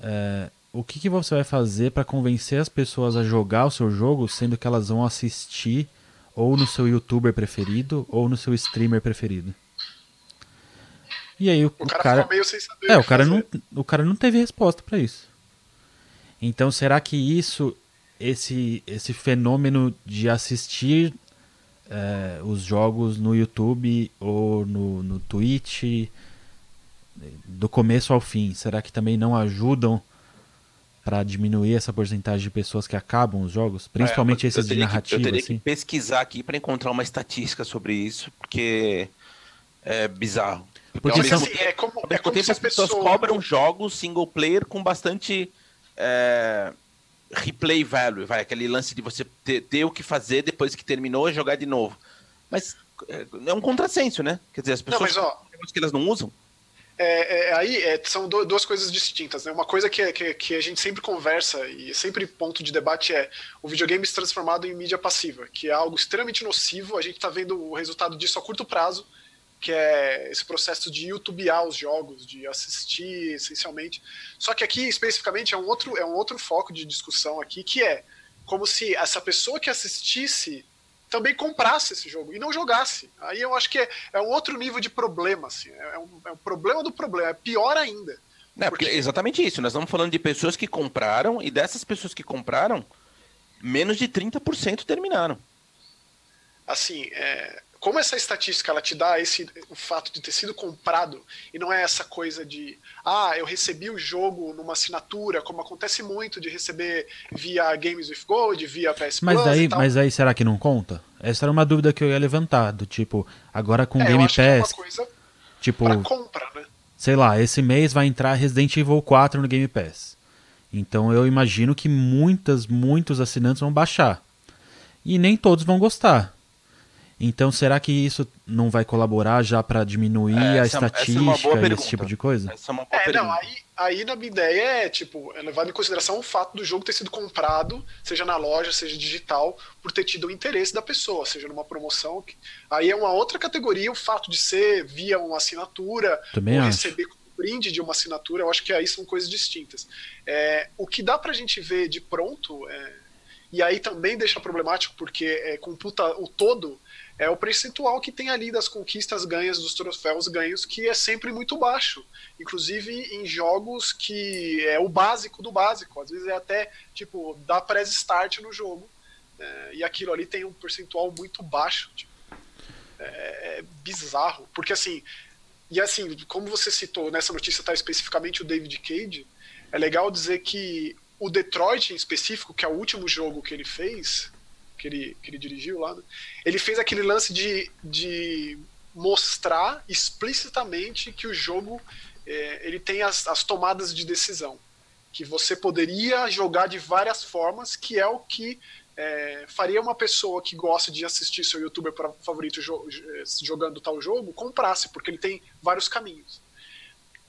Speaker 1: É, o que, que você vai fazer para convencer as pessoas a jogar o seu jogo, sendo que elas vão assistir ou no seu youtuber preferido ou no seu streamer preferido? E aí o, o cara, cara... meio sem saber é, o cara não o cara não teve resposta para isso. Então será que isso esse esse fenômeno de assistir é, os jogos no YouTube ou no, no Twitch do começo ao fim? Será que também não ajudam para diminuir essa porcentagem de pessoas que acabam os jogos, principalmente é, esses de narrativa?
Speaker 2: Que, eu teria
Speaker 1: assim?
Speaker 2: que pesquisar aqui para encontrar uma estatística sobre isso, porque é bizarro.
Speaker 1: Porque
Speaker 2: então,
Speaker 1: são...
Speaker 2: Assim, é como, é como se as pessoas cobram jogos single player com bastante é, replay value, vai, aquele lance de você ter, ter, o que fazer depois que terminou e jogar de novo. Mas é, é um contrassenso, né? Quer dizer, as pessoas
Speaker 3: não, mas, ó,
Speaker 2: que elas não usam.
Speaker 3: É, é, aí é, são do, duas coisas distintas. Né? Uma coisa que, que, que, a gente sempre conversa e sempre ponto de debate é o videogame se transformado em mídia passiva, que é algo extremamente nocivo. A gente está vendo o resultado disso a curto prazo, que é esse processo de youtubear os jogos, de assistir essencialmente. Só que aqui especificamente é um outro, é um outro foco de discussão aqui, que é como se essa pessoa que assistisse também comprasse esse jogo e não jogasse. Aí eu acho que é, é um outro nível de problema, assim. É um, é um problema do problema, é pior ainda.
Speaker 2: É, porque... porque exatamente isso. Nós estamos falando de pessoas que compraram e dessas pessoas que compraram, menos de 30% terminaram.
Speaker 3: Assim, é, como essa estatística ela te dá esse o fato de ter sido comprado e não é essa coisa de ah eu recebi o jogo numa assinatura como acontece muito de receber via Games with Gold via PS
Speaker 1: mas
Speaker 3: Plus
Speaker 1: daí mas aí será que não conta? Essa era uma dúvida que eu ia levantar do tipo agora com
Speaker 3: é,
Speaker 1: Game Pass é
Speaker 3: uma coisa
Speaker 1: tipo
Speaker 3: compra né?
Speaker 1: sei lá esse mês vai entrar Resident Evil 4 no Game Pass. Então eu imagino que muitas muitos assinantes vão baixar. E nem todos vão gostar então, será que isso não vai colaborar já para diminuir é, a estatística é e esse tipo de coisa?
Speaker 3: Essa é uma boa é, não, aí, aí na minha ideia é, tipo, é levar em consideração o fato do jogo ter sido comprado, seja na loja, seja digital, por ter tido o interesse da pessoa, seja numa promoção. Aí é uma outra categoria o fato de ser via uma assinatura,
Speaker 1: Também ou
Speaker 3: acho. receber brinde de uma assinatura, eu acho que aí são coisas distintas. É, o que dá pra gente ver de pronto, é, e aí também deixa problemático, porque é, computa o todo, é o percentual que tem ali das conquistas ganhas, dos troféus ganhos, que é sempre muito baixo. Inclusive em jogos que é o básico do básico. Às vezes é até, tipo, dá pré-start no jogo. É, e aquilo ali tem um percentual muito baixo. Tipo, é, é, bizarro. Porque assim, e assim, como você citou, nessa notícia está especificamente o David Cage, é legal dizer que o Detroit em específico, que é o último jogo que ele fez, que ele, que ele dirigiu lá, né? ele fez aquele lance de, de mostrar explicitamente que o jogo é, ele tem as, as tomadas de decisão. Que você poderia jogar de várias formas, que é o que é, faria uma pessoa que gosta de assistir seu youtuber favorito jo jogando tal jogo comprasse, porque ele tem vários caminhos.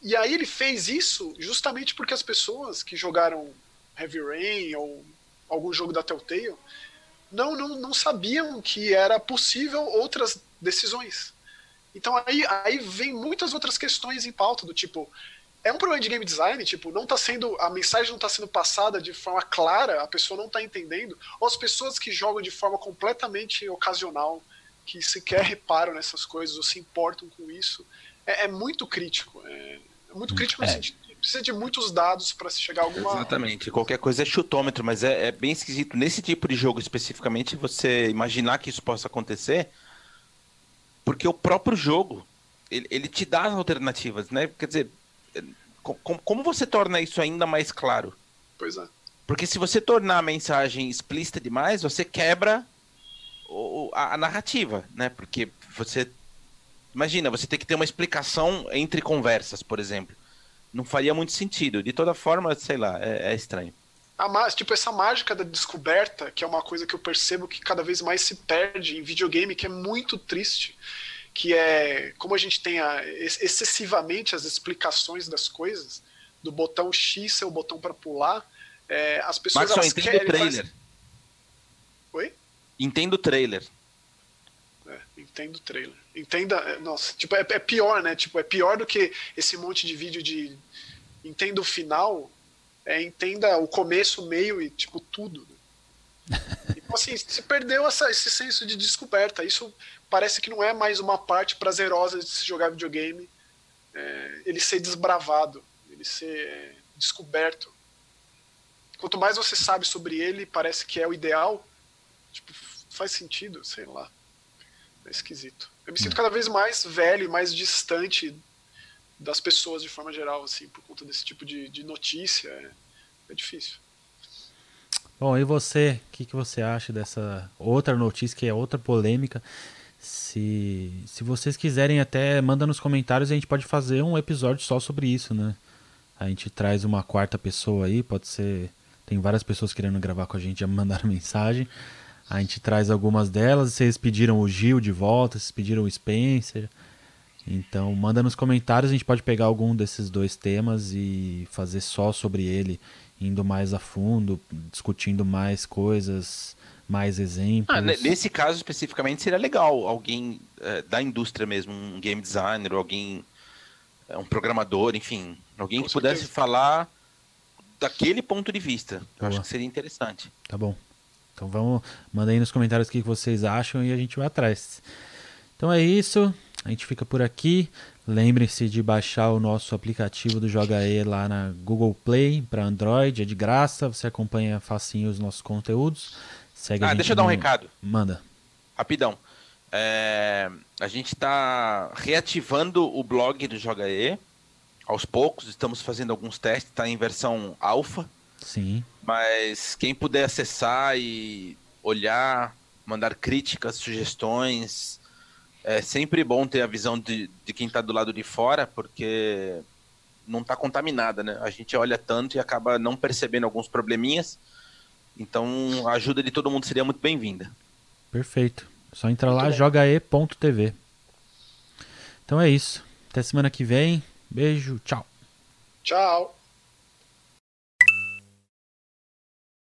Speaker 3: E aí ele fez isso justamente porque as pessoas que jogaram Heavy Rain ou algum jogo da Telltale não, não, não sabiam que era possível outras decisões. Então aí, aí vem muitas outras questões em pauta, do tipo, é um problema de game design, tipo, não tá sendo. A mensagem não está sendo passada de forma clara, a pessoa não está entendendo, ou as pessoas que jogam de forma completamente ocasional, que sequer reparam nessas coisas ou se importam com isso, é, é muito crítico. É, é muito crítico no é. sentido precisa de muitos dados para se chegar a alguma.
Speaker 2: Exatamente. Qualquer coisa é chutômetro, mas é, é, bem esquisito. Nesse tipo de jogo especificamente, você imaginar que isso possa acontecer, porque o próprio jogo ele, ele te dá as alternativas, né? Quer dizer, como, como você torna isso ainda mais claro?
Speaker 3: Pois é.
Speaker 2: Porque se você tornar a mensagem explícita demais, você quebra o, a, a narrativa, né? Porque você imagina, você tem que ter uma explicação entre conversas, por exemplo não faria muito sentido. De toda forma, sei lá, é, é estranho.
Speaker 3: A, tipo, essa mágica da descoberta, que é uma coisa que eu percebo que cada vez mais se perde em videogame, que é muito triste. Que é como a gente tem a, excessivamente as explicações das coisas, do botão X ser o botão para pular, é, as pessoas
Speaker 2: Mas só entendo o trailer. Faz...
Speaker 3: Oi?
Speaker 2: Entendo o trailer.
Speaker 3: É, entendo o trailer. Entenda, é, nossa, tipo, é, é, pior, né? Tipo, é pior do que esse monte de vídeo de entenda o final, é, entenda o começo, o meio e, tipo, tudo. Né? Então, assim, se perdeu essa, esse senso de descoberta. Isso parece que não é mais uma parte prazerosa de se jogar videogame. É, ele ser desbravado, ele ser descoberto. Quanto mais você sabe sobre ele, parece que é o ideal. Tipo, faz sentido, sei lá. É esquisito. Eu me sinto cada vez mais velho e mais distante das pessoas de forma geral, assim, por conta desse tipo de, de notícia. É, é difícil.
Speaker 1: Bom, e você, o que, que você acha dessa outra notícia que é outra polêmica? Se, se vocês quiserem até manda nos comentários, a gente pode fazer um episódio só sobre isso, né? A gente traz uma quarta pessoa aí, pode ser. Tem várias pessoas querendo gravar com a gente, já me mandaram mensagem. A gente traz algumas delas. Vocês pediram o Gil de volta, vocês pediram o Spencer. Então, manda nos comentários, a gente pode pegar algum desses dois temas e fazer só sobre ele, indo mais a fundo, discutindo mais coisas, mais exemplos. Ah,
Speaker 2: nesse caso especificamente seria legal alguém é, da indústria mesmo, um game designer, ou alguém, é, um programador, enfim, alguém Com que certeza. pudesse falar daquele ponto de vista. Eu acho que seria interessante.
Speaker 1: Tá bom. Então vamos, manda aí nos comentários o que vocês acham e a gente vai atrás. Então é isso, a gente fica por aqui. Lembrem-se de baixar o nosso aplicativo do Joga E lá na Google Play para Android, é de graça, você acompanha facinho os nossos conteúdos. Segue
Speaker 2: ah, deixa eu dar um recado.
Speaker 1: Manda.
Speaker 2: Rapidão. É... A gente está reativando o blog do Joga E. Aos poucos, estamos fazendo alguns testes, está em versão alfa.
Speaker 1: Sim.
Speaker 2: Mas quem puder acessar e olhar, mandar críticas, sugestões, é sempre bom ter a visão de, de quem está do lado de fora, porque não está contaminada, né? A gente olha tanto e acaba não percebendo alguns probleminhas. Então a ajuda de todo mundo seria muito bem-vinda.
Speaker 1: Perfeito. Só entra lá, jogae.tv. Então é isso. Até semana que vem. Beijo, tchau.
Speaker 3: Tchau.